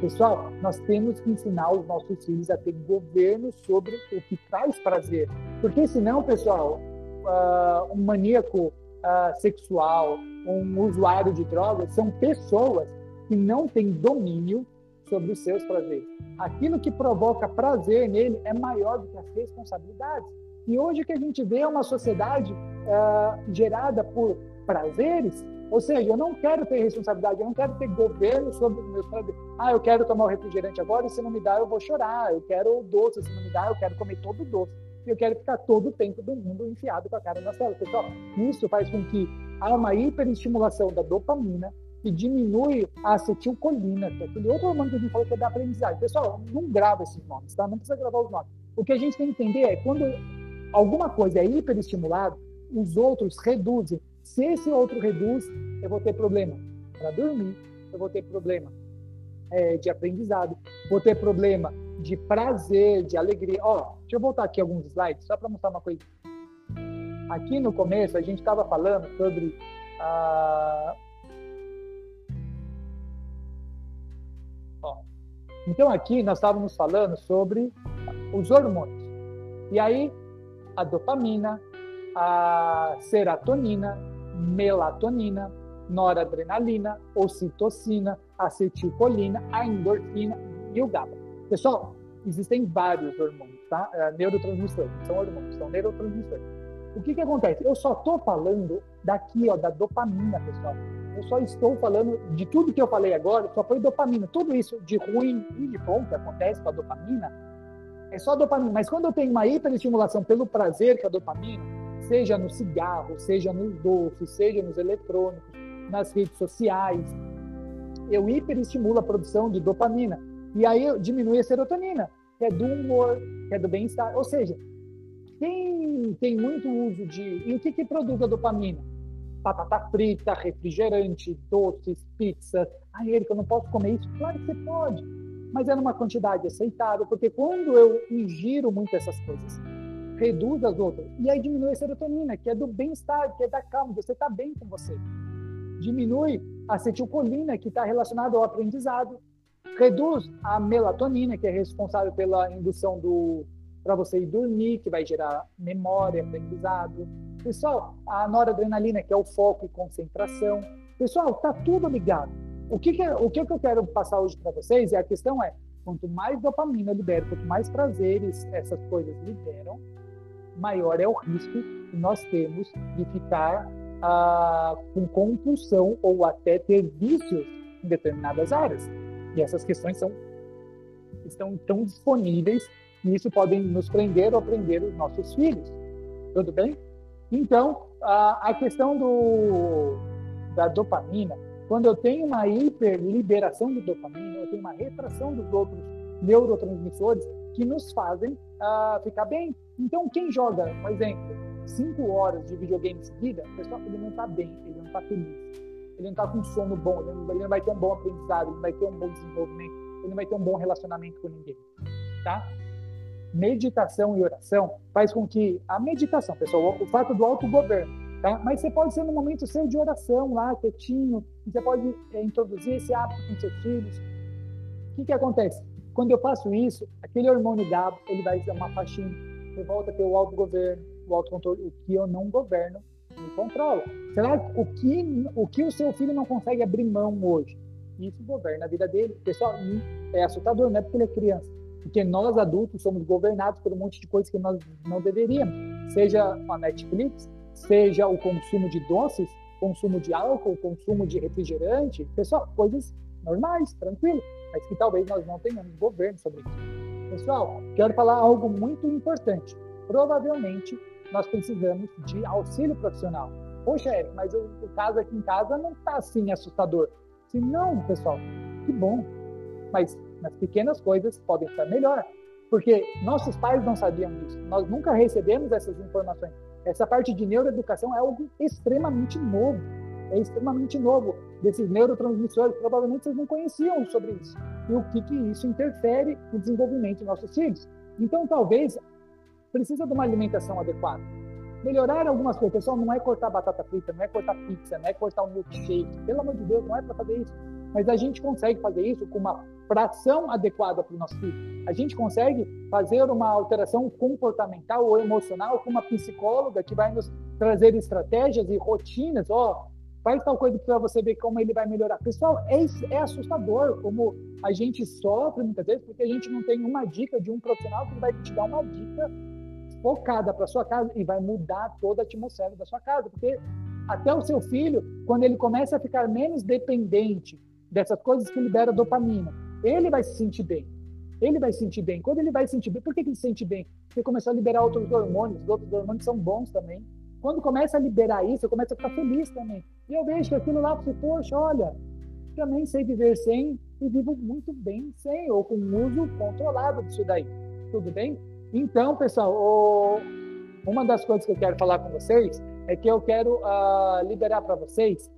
Pessoal, nós temos que ensinar os nossos filhos a ter governo sobre o que traz prazer. Porque senão, pessoal, uh, um maníaco uh, sexual, um usuário de drogas, são pessoas que não têm domínio sobre os seus prazeres. Aquilo que provoca prazer nele é maior do que as responsabilidades. E hoje que a gente vê é uma sociedade uh, gerada por prazeres, ou seja, eu não quero ter responsabilidade, eu não quero ter governo sobre os meus prazeres. Ah, eu quero tomar o refrigerante agora e se não me dá eu vou chorar. Eu quero o doce, se não me dá eu quero comer todo o doce. E eu quero ficar todo o tempo do mundo enfiado com a cara na tela. Pessoal, isso faz com que há uma hiperestimulação da dopamina, que diminui a acetilcolina, que é aquele outro hormônio que a gente falou que é da aprendizagem. Pessoal, não grava esses nomes, tá? Não precisa gravar os nomes. O que a gente tem que entender é quando alguma coisa é hiperestimulada, os outros reduzem. Se esse outro reduz, eu vou ter problema para dormir, eu vou ter problema é, de aprendizado, vou ter problema de prazer, de alegria. Ó, deixa eu voltar aqui alguns slides, só para mostrar uma coisa. Aqui no começo, a gente estava falando sobre a. Ó. Então, aqui nós estávamos falando sobre os hormônios. E aí, a dopamina, a serotonina, melatonina, noradrenalina, ocitocina, acetilcolina, a endorfina e o GABA. Pessoal, existem vários hormônios, tá? É, neurotransmissores, são hormônios, são neurotransmissores. O que que acontece? Eu só estou falando daqui, ó, da dopamina, pessoal. Eu só estou falando de tudo que eu falei agora, só foi dopamina. Tudo isso de ruim e de bom que acontece com a dopamina é só dopamina. Mas quando eu tenho uma hiperestimulação pelo prazer que é a dopamina, seja no cigarro, seja nos doces, seja nos eletrônicos, nas redes sociais, eu hiperestimulo a produção de dopamina. E aí diminui a serotonina, que é do humor, que é do bem-estar. Ou seja, quem tem muito uso de. E o que, que produz a dopamina? Batata frita, refrigerante, doces, pizza. Ah, Erika, eu não posso comer isso? Claro que você pode mas é numa quantidade aceitável, porque quando eu ingiro muito essas coisas, reduz as outras, e aí diminui a serotonina, que é do bem-estar, que é da calma, você está bem com você. Diminui a acetilcolina, que está relacionada ao aprendizado, reduz a melatonina, que é responsável pela indução do para você ir dormir, que vai gerar memória, aprendizado. Pessoal, a noradrenalina, que é o foco e concentração. Pessoal, tá tudo ligado. O que, que, é, o que, que eu quero passar hoje para vocês é a questão é, quanto mais dopamina eu libero, quanto mais prazeres essas coisas liberam, maior é o risco que nós temos de ficar ah, com compulsão ou até ter vícios em determinadas áreas. E essas questões são, estão tão disponíveis e isso pode nos prender ou prender os nossos filhos. Tudo bem? Então, a, a questão do, da dopamina, quando eu tenho uma hiperliberação de dopamina, eu tenho uma retração dos outros neurotransmissores que nos fazem uh, ficar bem. Então, quem joga, por exemplo, cinco horas de videogame seguida, pessoal, ele não está bem, ele não está feliz, ele não está com sono bom, ele não, ele não vai ter um bom aprendizado, ele não vai ter um bom desenvolvimento, ele não vai ter um bom relacionamento com ninguém, tá? Meditação e oração faz com que a meditação, pessoal, o fato do autogoverno, Tá? Mas você pode ser num momento seu de oração lá, quietinho, você pode é, introduzir esse hábito com seus filhos. O que, que acontece? Quando eu faço isso, aquele hormônio GABA, ele vai dar uma faixinha, você volta a ter o autogoverno, o autocontrole, o que eu não governo, me controla. Será o que o que o seu filho não consegue abrir mão hoje? Isso governa a vida dele. Pessoal, é assustador, não é porque ele é criança. Porque nós adultos somos governados por um monte de coisas que nós não deveríamos. Seja a Netflix, seja o consumo de doces, consumo de álcool, consumo de refrigerante, pessoal, coisas normais, tranquilo, mas que talvez nós não tenhamos governo sobre isso. Pessoal, quero falar algo muito importante. Provavelmente nós precisamos de auxílio profissional. Poxa, Eric, mas o, o caso aqui em casa não está assim assustador. Se não, pessoal, que bom. Mas nas pequenas coisas podem estar melhor. Porque nossos pais não sabiam disso. Nós nunca recebemos essas informações. Essa parte de neuroeducação é algo extremamente novo. É extremamente novo desses neurotransmissores. Provavelmente vocês não conheciam sobre isso. E o que, que isso interfere no desenvolvimento dos nossos filhos. Então, talvez, precisa de uma alimentação adequada. Melhorar algumas coisas. Pessoal, não é cortar batata frita, não é cortar pizza, não é cortar um milkshake. Pelo amor de Deus, não é para fazer isso. Mas a gente consegue fazer isso com uma fração adequada para o nosso filho. A gente consegue fazer uma alteração comportamental ou emocional com uma psicóloga que vai nos trazer estratégias e rotinas. Ó, faz tal coisa para você ver como ele vai melhorar. Pessoal, é, é assustador como a gente sofre muitas vezes porque a gente não tem uma dica de um profissional que vai te dar uma dica focada para sua casa e vai mudar toda a atmosfera da sua casa, porque até o seu filho, quando ele começa a ficar menos dependente dessas coisas que libera dopamina, ele vai se sentir bem. Ele vai se sentir bem. Quando ele vai se sentir bem, por que ele se sente bem? Porque começou a liberar outros hormônios, os outros hormônios são bons também. Quando começa a liberar isso, eu começo a ficar feliz também. E eu vejo que aquilo lá, você, poxa, olha, também sei viver sem e vivo muito bem sem, ou com uso controlado disso daí. Tudo bem? Então, pessoal, o... uma das coisas que eu quero falar com vocês é que eu quero uh, liberar para vocês,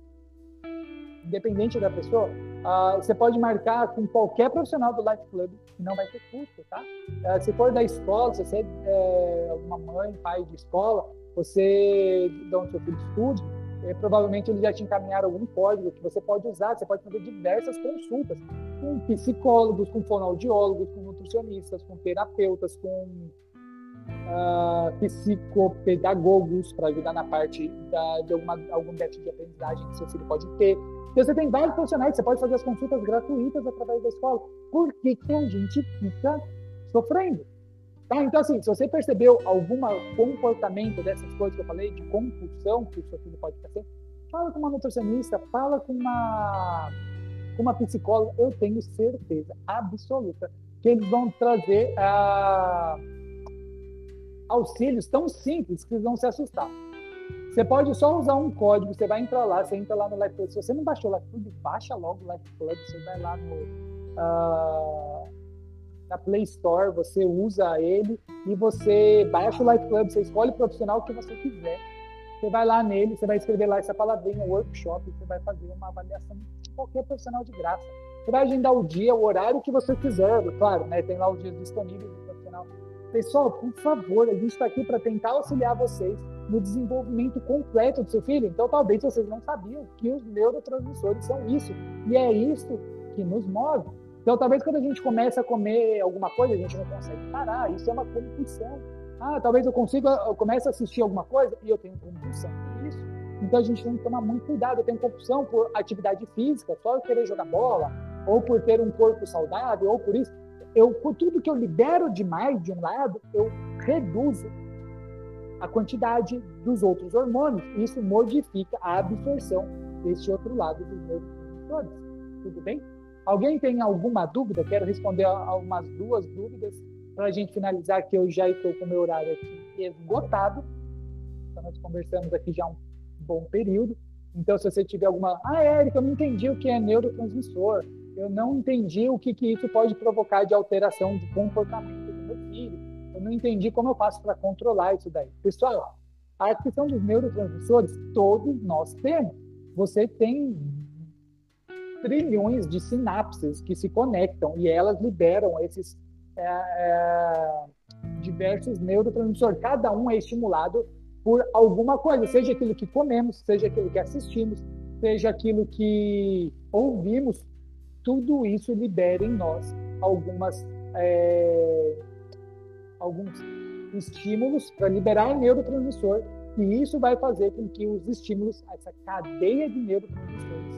independente da pessoa, Uh, você pode marcar com qualquer profissional do Life Club, que não vai ter custo, tá? Uh, se for da escola, se você é uma mãe, pai de escola, você dá um seu filho estude, é, provavelmente eles já te encaminharam algum código que você pode usar, você pode fazer diversas consultas com psicólogos, com fonoaudiólogos, com nutricionistas, com terapeutas, com uh, psicopedagogos para ajudar na parte da, de alguma, algum déficit de aprendizagem que seu filho pode ter. Então, você tem vários profissionais, você pode fazer as consultas gratuitas através da escola. Por que, que a gente fica sofrendo? Tá? Então, assim, se você percebeu algum comportamento dessas coisas que eu falei, de compulsão que o seu filho pode fazer, fala com uma nutricionista, fala com uma, com uma psicóloga. Eu tenho certeza absoluta que eles vão trazer ah, auxílios tão simples que eles vão se assustar. Você pode só usar um código, você vai entrar lá, você entra lá no Life Club. Se você não baixou o Life Club, baixa logo o Life Club, você vai lá no, uh, na Play Store, você usa ele e você baixa o Life Club, você escolhe o profissional que você quiser. Você vai lá nele, você vai escrever lá essa palavrinha, workshop, você vai fazer uma avaliação de qualquer profissional de graça. Vai agendar o dia, o horário que você quiser, claro, né? Tem lá os dias disponíveis do profissional. Pessoal, por favor, a gente está aqui para tentar auxiliar vocês no desenvolvimento completo do seu filho. Então, talvez vocês não sabiam que os neurotransmissores são isso. E é isso que nos move. Então, talvez quando a gente começa a comer alguma coisa, a gente não consegue parar. Isso é uma compulsão. Ah, talvez eu consiga, eu comece a assistir alguma coisa e eu tenho compulsão por isso. Então, a gente tem que tomar muito cuidado. Eu tenho compulsão por atividade física, só eu querer jogar bola, ou por ter um corpo saudável, ou por isso. Eu, por tudo que eu libero demais de um lado, eu reduzo a quantidade dos outros hormônios. Isso modifica a absorção desse outro lado dos neurotransmissores. Tudo bem? Alguém tem alguma dúvida? Quero responder a umas duas dúvidas para a gente finalizar, que eu já estou com o meu horário aqui esgotado. Então, nós conversamos aqui já um bom período. Então, se você tiver alguma. Ah, Érica, eu não entendi o que é neurotransmissor. Eu não entendi o que, que isso pode provocar de alteração de comportamento do meu filho eu não entendi como eu faço para controlar isso daí. Pessoal, a questão dos neurotransmissores, todos nós temos. Você tem trilhões de sinapses que se conectam e elas liberam esses é, é, diversos neurotransmissores. Cada um é estimulado por alguma coisa, seja aquilo que comemos, seja aquilo que assistimos, seja aquilo que ouvimos. Tudo isso libera em nós algumas é, alguns estímulos para liberar neurotransmissor e isso vai fazer com que os estímulos, essa cadeia de neurotransmissores,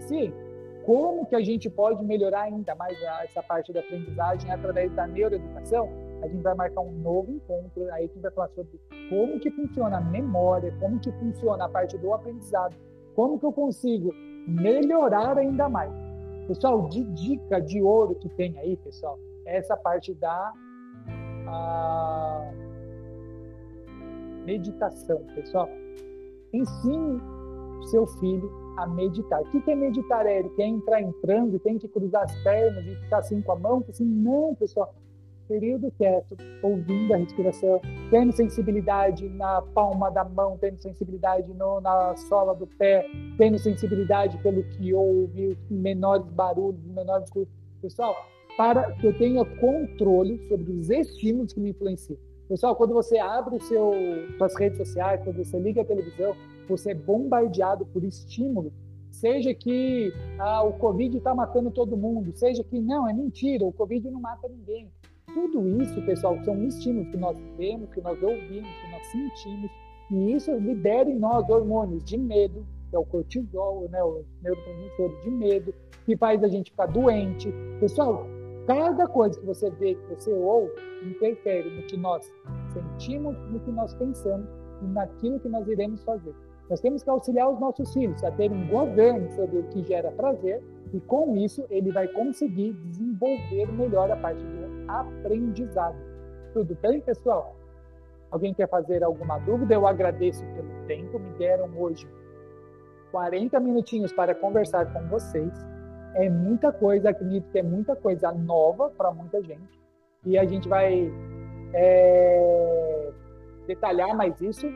sim, como que a gente pode melhorar ainda mais essa parte da aprendizagem através da neuroeducação? A gente vai marcar um novo encontro, aí que vai falar sobre como que funciona a memória, como que funciona a parte do aprendizado, como que eu consigo melhorar ainda mais. Pessoal, de dica de ouro que tem aí, pessoal, é essa parte da meditação, pessoal. Ensine seu filho a meditar. O que é meditar, Eric? É entrar em transe, tem que cruzar as pernas e ficar assim com a mão? Assim, não, pessoal. Período quieto, ouvindo a respiração, tendo sensibilidade na palma da mão, tendo sensibilidade no, na sola do pé, tendo sensibilidade pelo que ouve, menores barulhos, os menores Pessoal, para que eu tenha controle sobre os estímulos que me influenciam. Pessoal, quando você abre o seu, suas redes sociais, quando você liga a televisão, você é bombardeado por estímulos. Seja que ah, o Covid está matando todo mundo, seja que não, é mentira, o Covid não mata ninguém. Tudo isso, pessoal, são estímulos que nós vemos, que nós ouvimos, que nós sentimos, e isso libera em nós hormônios de medo, que é o cortisol, né, o neurotransmissor de medo, que faz a gente ficar doente. Pessoal, Cada coisa que você vê, que você ouve, interfere no que nós sentimos, no que nós pensamos e naquilo que nós iremos fazer. Nós temos que auxiliar os nossos filhos a terem um governo sobre o que gera prazer e com isso ele vai conseguir desenvolver melhor a parte do aprendizado. Tudo bem, pessoal? Alguém quer fazer alguma dúvida? Eu agradeço pelo tempo. Me deram hoje 40 minutinhos para conversar com vocês é muita coisa, acredito que é muita coisa nova para muita gente. E a gente vai é, detalhar mais isso.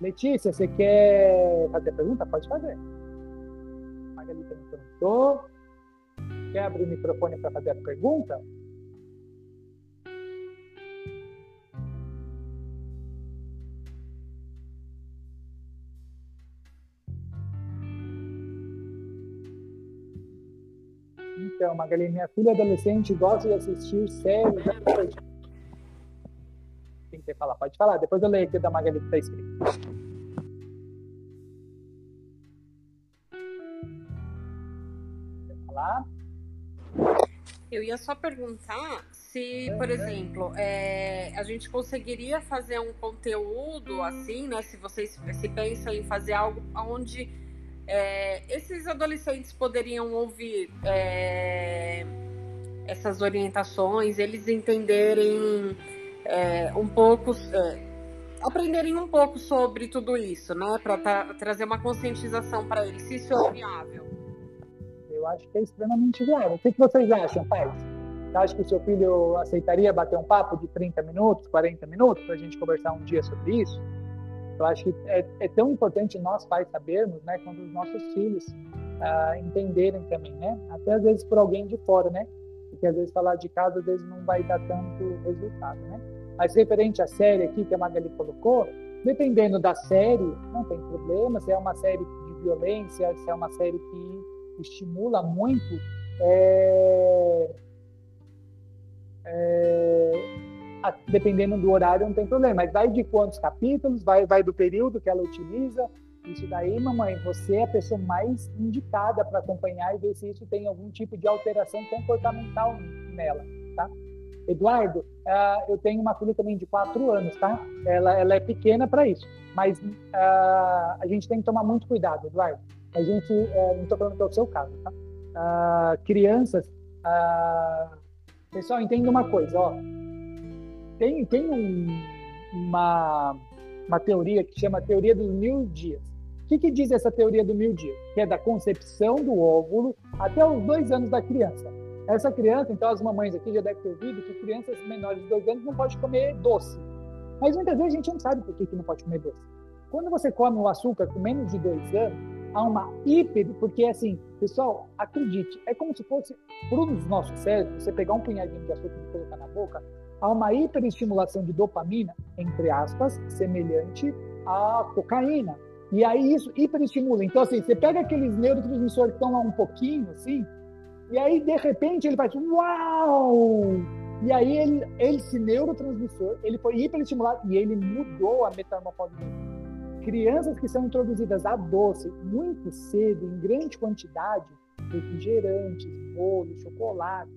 Letícia, você quer fazer pergunta? Pode fazer. Margarita me perguntou. Quer abrir o microfone para fazer a pergunta? Então, Magali, minha filha adolescente gosta de assistir séries. Quem quer falar? Pode falar. Depois eu leio aqui da Magali que está escrito. Falar? Eu ia só perguntar se, por exemplo, é, a gente conseguiria fazer um conteúdo assim, né? Se vocês se pensam em fazer algo onde é, esses adolescentes poderiam ouvir é, essas orientações, eles entenderem é, um pouco, é, aprenderem um pouco sobre tudo isso, né? Para trazer uma conscientização para eles, se isso é viável. Eu acho que é extremamente viável. O que, que vocês acham, pais? Você acha que o seu filho aceitaria bater um papo de 30 minutos, 40 minutos, para a gente conversar um dia sobre isso? Eu acho que é, é tão importante nós pais sabermos, né, quando os nossos filhos ah, entenderem também, né? Até às vezes por alguém de fora, né? Porque às vezes falar de casa às vezes não vai dar tanto resultado, né? Mas referente à série aqui que a Magali colocou, dependendo da série, não tem problema. Se é uma série de violência, se é uma série que estimula muito, é, é, dependendo do horário, não tem problema. Mas vai de quantos capítulos, vai, vai do período que ela utiliza. Isso daí, mamãe, você é a pessoa mais indicada para acompanhar e ver se isso tem algum tipo de alteração comportamental nela, tá? Eduardo, uh, eu tenho uma filha também de quatro anos, tá? Ela, ela é pequena para isso, mas uh, a gente tem que tomar muito cuidado, Eduardo. A gente, uh, não estou falando que é o seu caso, tá? crianças, pessoal, entenda uma coisa, ó tem, tem um, uma, uma teoria que chama teoria dos mil dias. O que, que diz essa teoria do mil dias? Que é da concepção do óvulo até os dois anos da criança. Essa criança, então as mamães aqui já devem ter ouvido que crianças menores de dois anos não podem comer doce. Mas muitas vezes a gente não sabe por que, que não pode comer doce. Quando você come o açúcar com menos de dois anos, há uma hiper, porque assim, pessoal, acredite, é como se fosse para os nossos cérebros, você pegar um punhadinho de açúcar e colocar na boca, há uma hiperestimulação de dopamina, entre aspas, semelhante à cocaína. E aí isso hiperestimula. Então, assim, você pega aqueles neurotransmissores que estão lá um pouquinho, assim, e aí, de repente, ele faz uau! E aí, ele, esse neurotransmissor, ele foi hiperestimulado e ele mudou a metamorfose dele. Crianças que são introduzidas a doce muito cedo, em grande quantidade, refrigerantes, bolo, chocolate,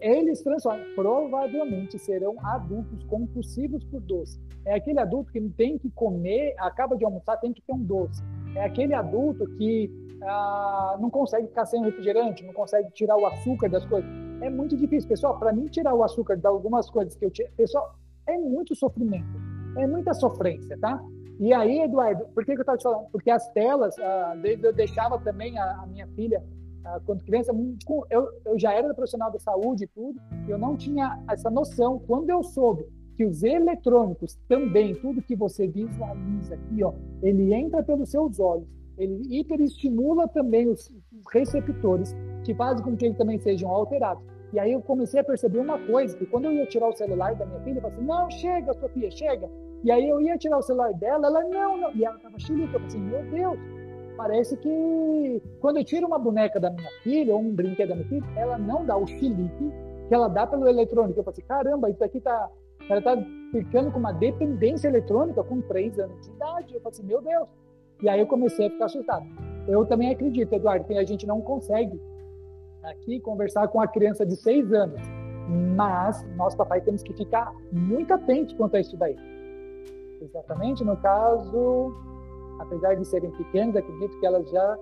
eles transformam, provavelmente serão adultos compulsivos por doce. É aquele adulto que tem que comer, acaba de almoçar, tem que ter um doce. É aquele adulto que ah, não consegue ficar sem refrigerante, não consegue tirar o açúcar das coisas. É muito difícil, pessoal. Para mim, tirar o açúcar de algumas coisas que eu tiro, pessoal, é muito sofrimento. é muita sofrência, tá? E aí, Eduardo, por que, que eu estava te falando? Porque as telas, ah, eu deixava também a, a minha filha, quando criança, eu, eu já era profissional da saúde e tudo, eu não tinha essa noção. Quando eu soube que os eletrônicos também, tudo que você visualiza aqui, ó, ele entra pelos seus olhos, ele hiperestimula também os, receptores, que fazem com que eles também sejam alterados. E aí eu comecei a perceber uma coisa, que quando eu ia tirar o celular da minha filha, eu falei assim, não, chega, Sofia, chega. E aí eu ia tirar o celular dela, ela, não, não. E ela tava chilica. Eu falei assim, meu Deus, parece que quando eu tiro uma boneca da minha filha, ou um brinquedo da minha filha, ela não dá o chilique que ela dá pelo eletrônico. Eu falei assim, caramba, isso aqui tá... Ela tá ficando com uma dependência eletrônica com três anos de idade. Eu falei assim, meu Deus. E aí eu comecei a ficar assustado. Eu também acredito, Eduardo, que a gente não consegue aqui conversar com a criança de seis anos, mas nós, papai, temos que ficar muito atentos quanto a isso daí. Exatamente, no caso, apesar de serem pequenas, acredito que elas já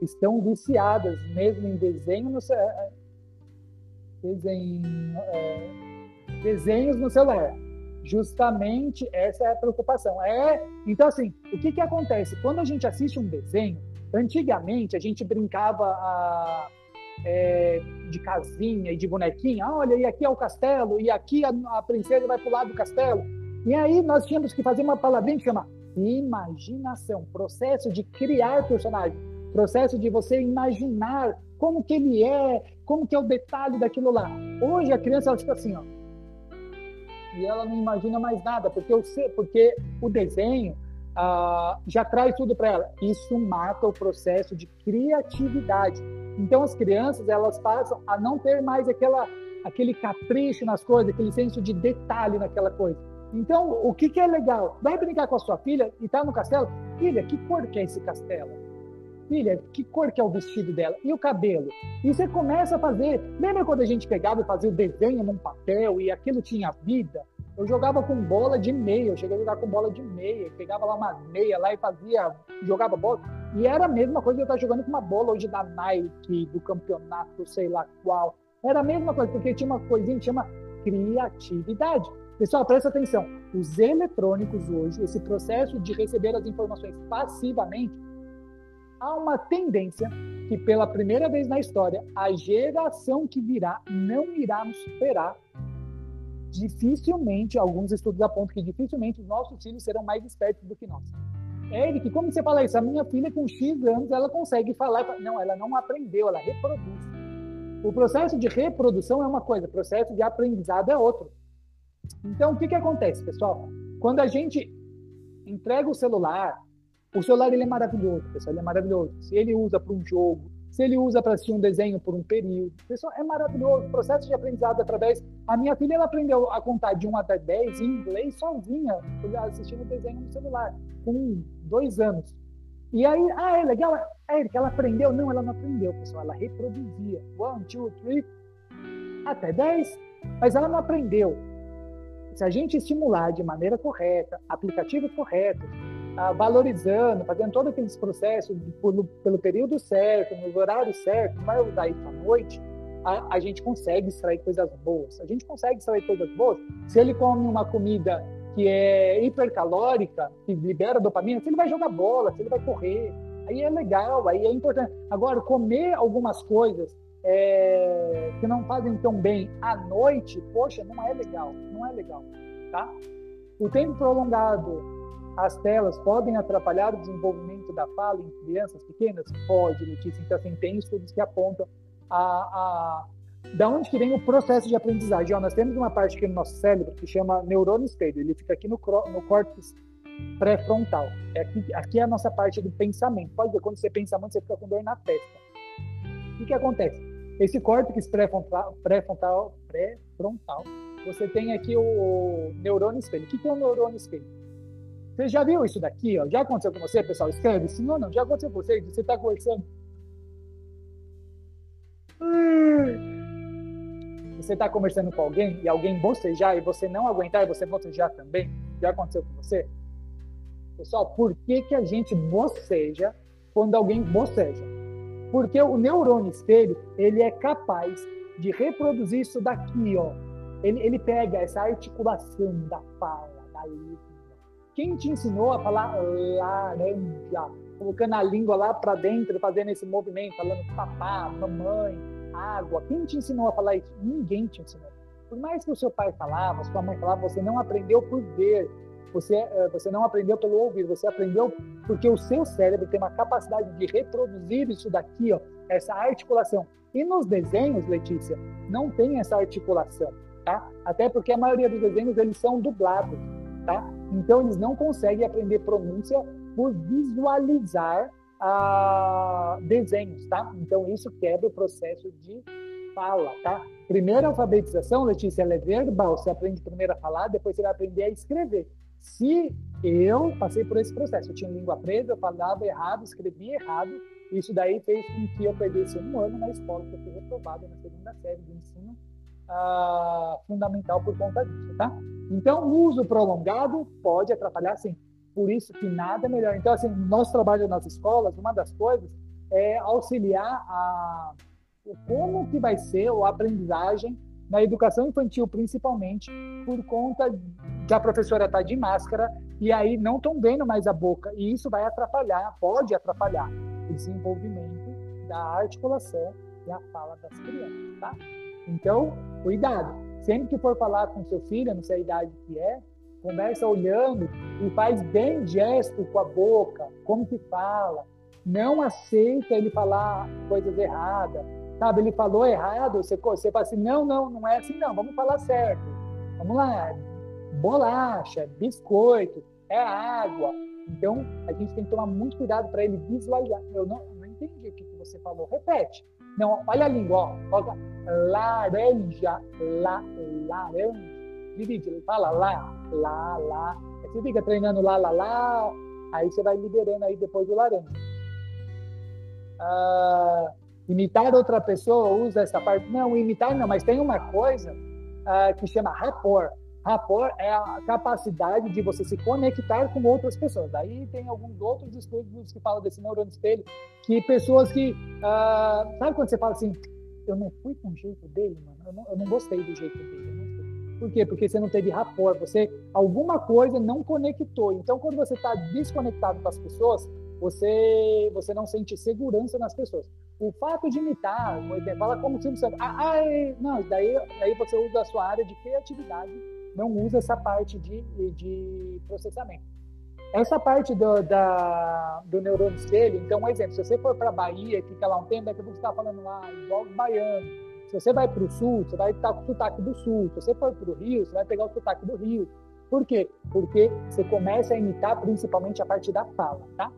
estão viciadas mesmo em desenho no, é, desenho, é, desenhos no celular. Justamente essa é a preocupação. É, então assim, o que que acontece quando a gente assiste um desenho? Antigamente a gente brincava a, é, de casinha e de bonequinha. Ah, olha, e aqui é o castelo e aqui a, a princesa vai pular do castelo. E aí nós tínhamos que fazer uma palavrinha que chama imaginação, processo de criar personagem, processo de você imaginar como que ele é, como que é o detalhe daquilo lá. Hoje a criança ela fica assim, ó, e ela não imagina mais nada, porque eu sei, porque o desenho ah, já traz tudo para ela. Isso mata o processo de criatividade. Então as crianças elas passam a não ter mais aquela aquele capricho nas coisas, aquele senso de detalhe naquela coisa. Então, o que, que é legal? Vai brincar com a sua filha e tá no castelo? Filha, que cor que é esse castelo? Filha, que cor que é o vestido dela? E o cabelo? E você começa a fazer. Lembra quando a gente pegava e fazia o desenho num papel e aquilo tinha vida? Eu jogava com bola de meia, eu cheguei a jogar com bola de meia, pegava lá uma meia lá e fazia, jogava bola. E era a mesma coisa que eu estar jogando com uma bola hoje da Nike, do campeonato, sei lá qual. Era a mesma coisa, porque tinha uma coisinha que chama criatividade. Pessoal, presta atenção. Os eletrônicos hoje, esse processo de receber as informações passivamente, há uma tendência que pela primeira vez na história, a geração que virá não irá nos superar. Dificilmente, alguns estudos apontam que dificilmente os nossos filhos serão mais espertos do que nós. Eric, como você fala isso? A minha filha com X anos, ela consegue falar. Não, ela não aprendeu, ela reproduz. O processo de reprodução é uma coisa, o processo de aprendizado é outro. Então, o que, que acontece, pessoal? Quando a gente entrega o celular, o celular ele é maravilhoso, pessoal, ele é maravilhoso. Se ele usa para um jogo, se ele usa para assistir um desenho por um período, pessoal, é maravilhoso. O processo de aprendizado através. A minha filha ela aprendeu a contar de 1 até 10 em inglês sozinha, assistindo desenho no celular, com dois anos. E aí, ah, é legal, é, ela aprendeu? Não, ela não aprendeu, pessoal, ela reproduzia. One, two, three, até 10, mas ela não aprendeu se a gente estimular de maneira correta, aplicativos corretos, ah, valorizando, fazendo todos aqueles processos pelo, pelo período certo, no horário certo, não vai usar isso à noite, a, a, gente consegue extrair coisas boas. A gente consegue extrair coisas boas se ele come uma comida que é hipercalórica, que libera dopamina, se ele vai jogar bola, se ele vai correr, aí é legal, aí é importante. Agora, comer algumas coisas é, que não fazem tão bem à noite, poxa, não é legal, não é legal, tá? O tempo prolongado, as telas podem atrapalhar o desenvolvimento da fala em crianças pequenas? Pode, Letícia. Então, assim, tem estudos que apontam a, a da onde que vem o processo de aprendizagem. Ó, nós temos uma parte aqui no nosso cérebro que chama neurônio espelho. Ele fica aqui no, no córtex pré-frontal. É aqui, aqui é a nossa parte do pensamento. Pode ver, quando você pensa muito, você fica com dor na testa. O que, que acontece? Esse córtex pré-frontal, pré-frontal, pré-frontal, você tem aqui o neurônio espelho. O que é o neurônio espelho? Você já viu isso daqui? Ó? Já aconteceu com você, pessoal? Escreve. Se não, não. Já aconteceu com você. Você está conversando. Você está conversando com alguém e alguém bocejar e você não aguentar e você bocejar também? Já aconteceu com você? Pessoal, por que, que a gente boceja quando alguém boceja? Porque o neurônio espelho, ele é capaz de reproduzir isso daqui, ó. Ele, ele pega essa articulação da fala, da língua, Quem te ensinou a falar laranja? Colocando a língua lá para dentro, fazendo esse movimento, falando papá, mamãe, água. Quem te ensinou a falar isso? Ninguém te ensinou. Por mais que o seu pai falava, sua mãe falava, você não aprendeu por ver, você, eh, você não aprendeu pelo ouvir, você aprendeu porque o seu cérebro tem uma capacidade de reproduzir isso daqui, ó, essa articulação. E nos desenhos, Letícia, não tem essa articulação, tá? Até porque a maioria dos desenhos eles são dublados, tá? Então eles não conseguem aprender pronúncia por visualizar ah, desenhos, tá? Então isso quebra o processo de fala, tá? Primeira alfabetização, Letícia, ela é verbal. Você aprende primeiro a falar, depois você vai aprender a escrever. Se eu passei por esse processo, eu tinha língua presa, eu falava errado, escrevia errado, isso daí fez com que eu perdesse um ano na escola, que eu fui reprovado na segunda série de ensino ah, fundamental por conta disso, tá? Então, o uso prolongado pode atrapalhar, sim. Por isso que nada é melhor. Então, assim, nosso trabalho nas escolas, uma das coisas é auxiliar a como que vai ser a aprendizagem na educação infantil, principalmente, por conta que a professora está de máscara e aí não estão vendo mais a boca. E isso vai atrapalhar, pode atrapalhar o desenvolvimento da articulação e a fala das crianças, tá? Então, cuidado. Sempre que for falar com seu filho, não sei a idade que é, conversa olhando e faz bem gesto com a boca, como que fala. Não aceita ele falar coisas erradas sabe? Ele falou errado, você, você fala assim, não, não, não é assim não, vamos falar certo. Vamos lá, bolacha, biscoito, é água. Então, a gente tem que tomar muito cuidado para ele visualizar. Eu não, não entendi o que, que você falou. Repete. Não, olha a língua, ó. Laranja, la, laranja. Divide, ele fala lá, lá, lá. Aí você fica treinando lá, lá, lá. Aí você vai liberando aí depois do laranja. Ah, Imitar outra pessoa usa essa parte. Não, imitar não, mas tem uma coisa uh, que chama rapport. Rapport é a capacidade de você se conectar com outras pessoas. Daí tem alguns outros estudos que falam desse neurônio espelho, que pessoas que. Uh, sabe quando você fala assim, eu não fui com o jeito dele, mano? Eu não, eu não gostei do jeito dele. Por quê? Porque você não teve rapport, você alguma coisa não conectou. Então, quando você está desconectado com as pessoas, você você não sente segurança nas pessoas. O fato de imitar, fala como se você, ah, ai, não, daí aí você usa a sua área de criatividade, não usa essa parte de, de processamento. Essa parte do, da, do neurônio espelho, então, um exemplo, se você for para a Bahia, fica lá um tempo, a pouco você está falando lá igual baiano. Se você vai para o sul, você vai estar com o sotaque do sul. Se você for para o Rio, você vai pegar o sotaque do Rio. Por quê? Porque você começa a imitar principalmente a parte da fala, tá?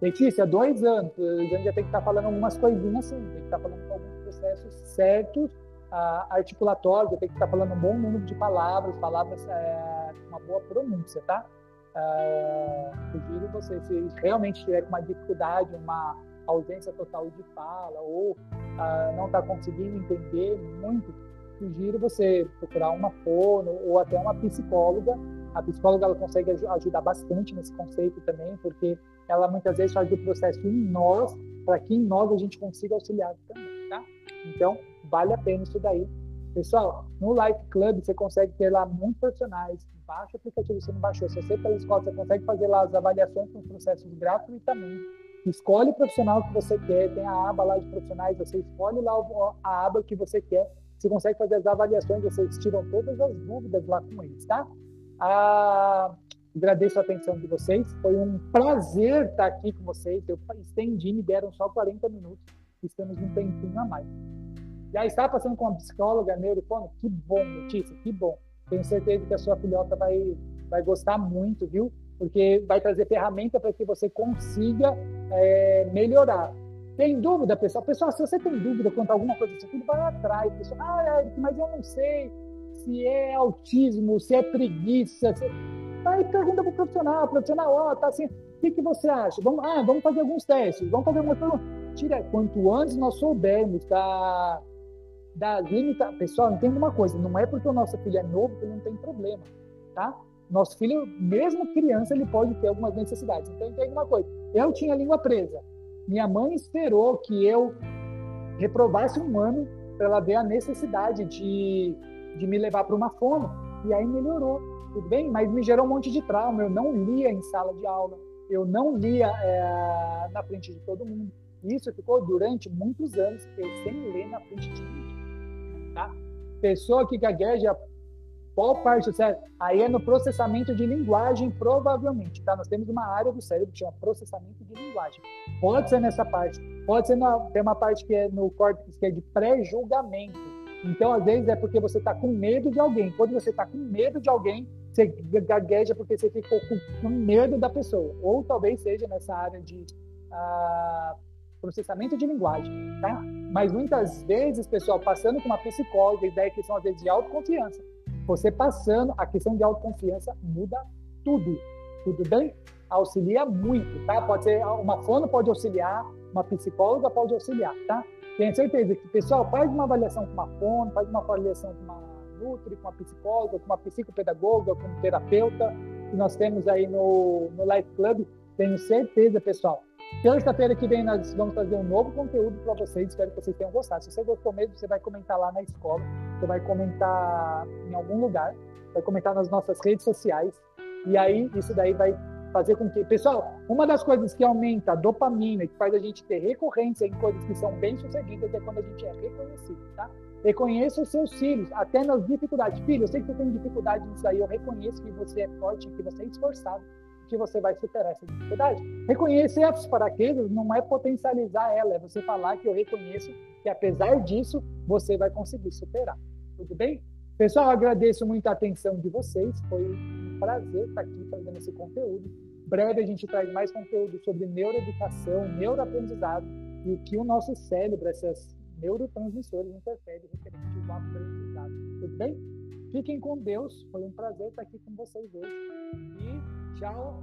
Letícia, dois anos, a gente já tem que estar tá falando algumas coisinhas assim, tem que estar tá falando com alguns processos certos, uh, articulatórios, tem que estar tá falando um bom número de palavras, palavras é, com uma boa pronúncia, tá? Uh, sugiro você, se realmente tiver com uma dificuldade, uma ausência total de fala, ou uh, não está conseguindo entender muito, sugiro você procurar uma fono ou até uma psicóloga. A psicóloga ela consegue ajudar bastante nesse conceito também, porque ela muitas vezes faz o processo em nós, para que em nós a gente consiga auxiliar também, tá? Então, vale a pena isso daí. Pessoal, no Life Club você consegue ter lá muitos profissionais. Baixa o aplicativo se não baixou. Se você pela escola, você consegue fazer lá as avaliações com os processos gratuitamente. Escolhe o profissional que você quer, tem a aba lá de profissionais, você escolhe lá a aba que você quer. Você consegue fazer as avaliações, vocês tiram todas as dúvidas lá com eles, tá? Agradeço a atenção de vocês. Foi um prazer estar aqui com vocês. Eu estendi, me deram só 40 minutos. Estamos um tempinho a mais. Já está passando com uma psicóloga neurofono? Que bom, notícia, que bom. Tenho certeza que a sua filhota vai, vai gostar muito, viu? Porque vai trazer ferramenta para que você consiga é, melhorar. Tem dúvida, pessoal? Pessoal, se você tem dúvida quanto a alguma coisa do seu filho, vai atrás. Pessoal, ah, mas eu não sei se é autismo, se é preguiça. Se... Aí pergunta para o profissional, profissional, ó, tá assim, o que, que você acha? Vamos, ah, vamos fazer alguns testes, vamos fazer algumas perguntas. Tira, quanto antes nós soubermos da, da limita... Pessoal, entenda uma coisa, não é porque o nosso filho é novo que ele não tem problema, tá? Nosso filho, mesmo criança, ele pode ter algumas necessidades. Então, entenda uma coisa, eu tinha a língua presa. Minha mãe esperou que eu reprovasse um ano para ela ver a necessidade de, de me levar para uma fono, e aí melhorou tudo bem? Mas me gerou um monte de trauma. Eu não lia em sala de aula, eu não lia é, na frente de todo mundo. Isso ficou durante muitos anos eu sem ler na frente de ninguém. Tá? Pessoa que gagueja, qual parte do cérebro? Aí é no processamento de linguagem, provavelmente. Tá? Nós temos uma área do cérebro que chama processamento de linguagem. Pode ser nessa parte, pode ser na, tem uma parte que é no córtex que é de pré-julgamento. Então, às vezes, é porque você está com medo de alguém. Quando você está com medo de alguém, você gagueja porque você ficou com medo da pessoa. Ou talvez seja nessa área de ah, processamento de linguagem, tá? Mas muitas vezes, pessoal, passando com uma psicóloga, ideia que são às vezes de autoconfiança, você passando, a questão de autoconfiança muda tudo, tudo bem? Auxilia muito, tá? Pode ser, uma fono pode auxiliar, uma psicóloga pode auxiliar, tá? Tenho certeza que, pessoal, faz uma avaliação com uma fono, faz uma avaliação com uma Nutri, com uma psicóloga, com uma psicopedagoga, com um terapeuta, que nós temos aí no, no Life Club. Tenho certeza, pessoal. Terça-feira que vem nós vamos trazer um novo conteúdo para vocês. Espero que vocês tenham gostado. Se você gostou mesmo, você vai comentar lá na escola, você vai comentar em algum lugar, vai comentar nas nossas redes sociais. E aí, isso daí vai fazer com que. Pessoal, uma das coisas que aumenta a dopamina, que faz a gente ter recorrência em coisas que são bem sucedidas, é quando a gente é reconhecido, tá? Reconheça os seus filhos, até nas dificuldades. Filho, eu sei que você tem dificuldade nisso aí, eu reconheço que você é forte, que você é esforçado, que você vai superar essa dificuldade. Reconhecer as fraquezas não é potencializar ela, é você falar que eu reconheço que apesar disso, você vai conseguir superar. Tudo bem? Pessoal, agradeço muito a atenção de vocês, foi prazer estar aqui fazendo esse conteúdo. Breve a gente traz mais conteúdo sobre neuroeducação, neuroaprendizado e o que o nosso cérebro, essas neurotransmissores interferem referente ao aprendizado. Tudo bem? Fiquem com Deus. Foi um prazer estar aqui com vocês hoje. E tchau.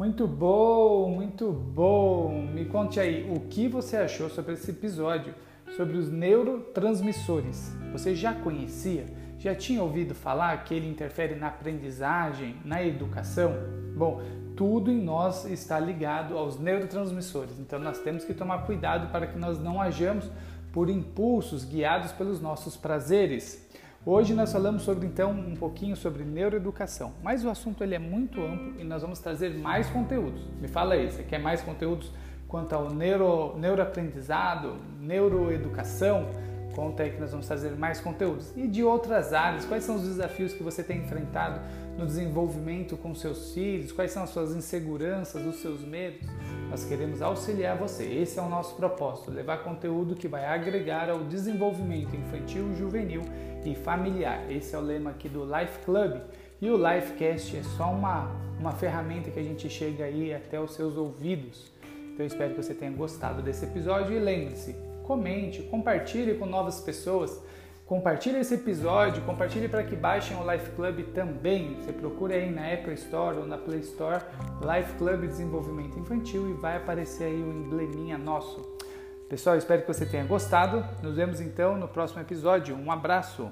Muito bom, muito bom. Me conte aí o que você achou sobre esse episódio sobre os neurotransmissores. Você já conhecia? Já tinha ouvido falar que ele interfere na aprendizagem, na educação? Bom, tudo em nós está ligado aos neurotransmissores, então nós temos que tomar cuidado para que nós não hajamos por impulsos guiados pelos nossos prazeres. Hoje nós falamos sobre então um pouquinho sobre neuroeducação, mas o assunto ele é muito amplo e nós vamos trazer mais conteúdos. Me fala aí, você quer mais conteúdos quanto ao neuro, neuroaprendizado, neuroeducação, conta aí que nós vamos trazer mais conteúdos. E de outras áreas, quais são os desafios que você tem enfrentado no desenvolvimento com seus filhos? Quais são as suas inseguranças, os seus medos? Nós queremos auxiliar você. Esse é o nosso propósito, levar conteúdo que vai agregar ao desenvolvimento infantil, juvenil e familiar. Esse é o lema aqui do Life Club. E o Lifecast é só uma, uma ferramenta que a gente chega aí até os seus ouvidos. Então espero que você tenha gostado desse episódio e lembre-se, comente, compartilhe com novas pessoas. Compartilhe esse episódio, compartilhe para que baixem o Life Club também. Você procura aí na Apple Store ou na Play Store Life Club Desenvolvimento Infantil e vai aparecer aí o embleminha nosso. Pessoal, espero que você tenha gostado. Nos vemos então no próximo episódio. Um abraço!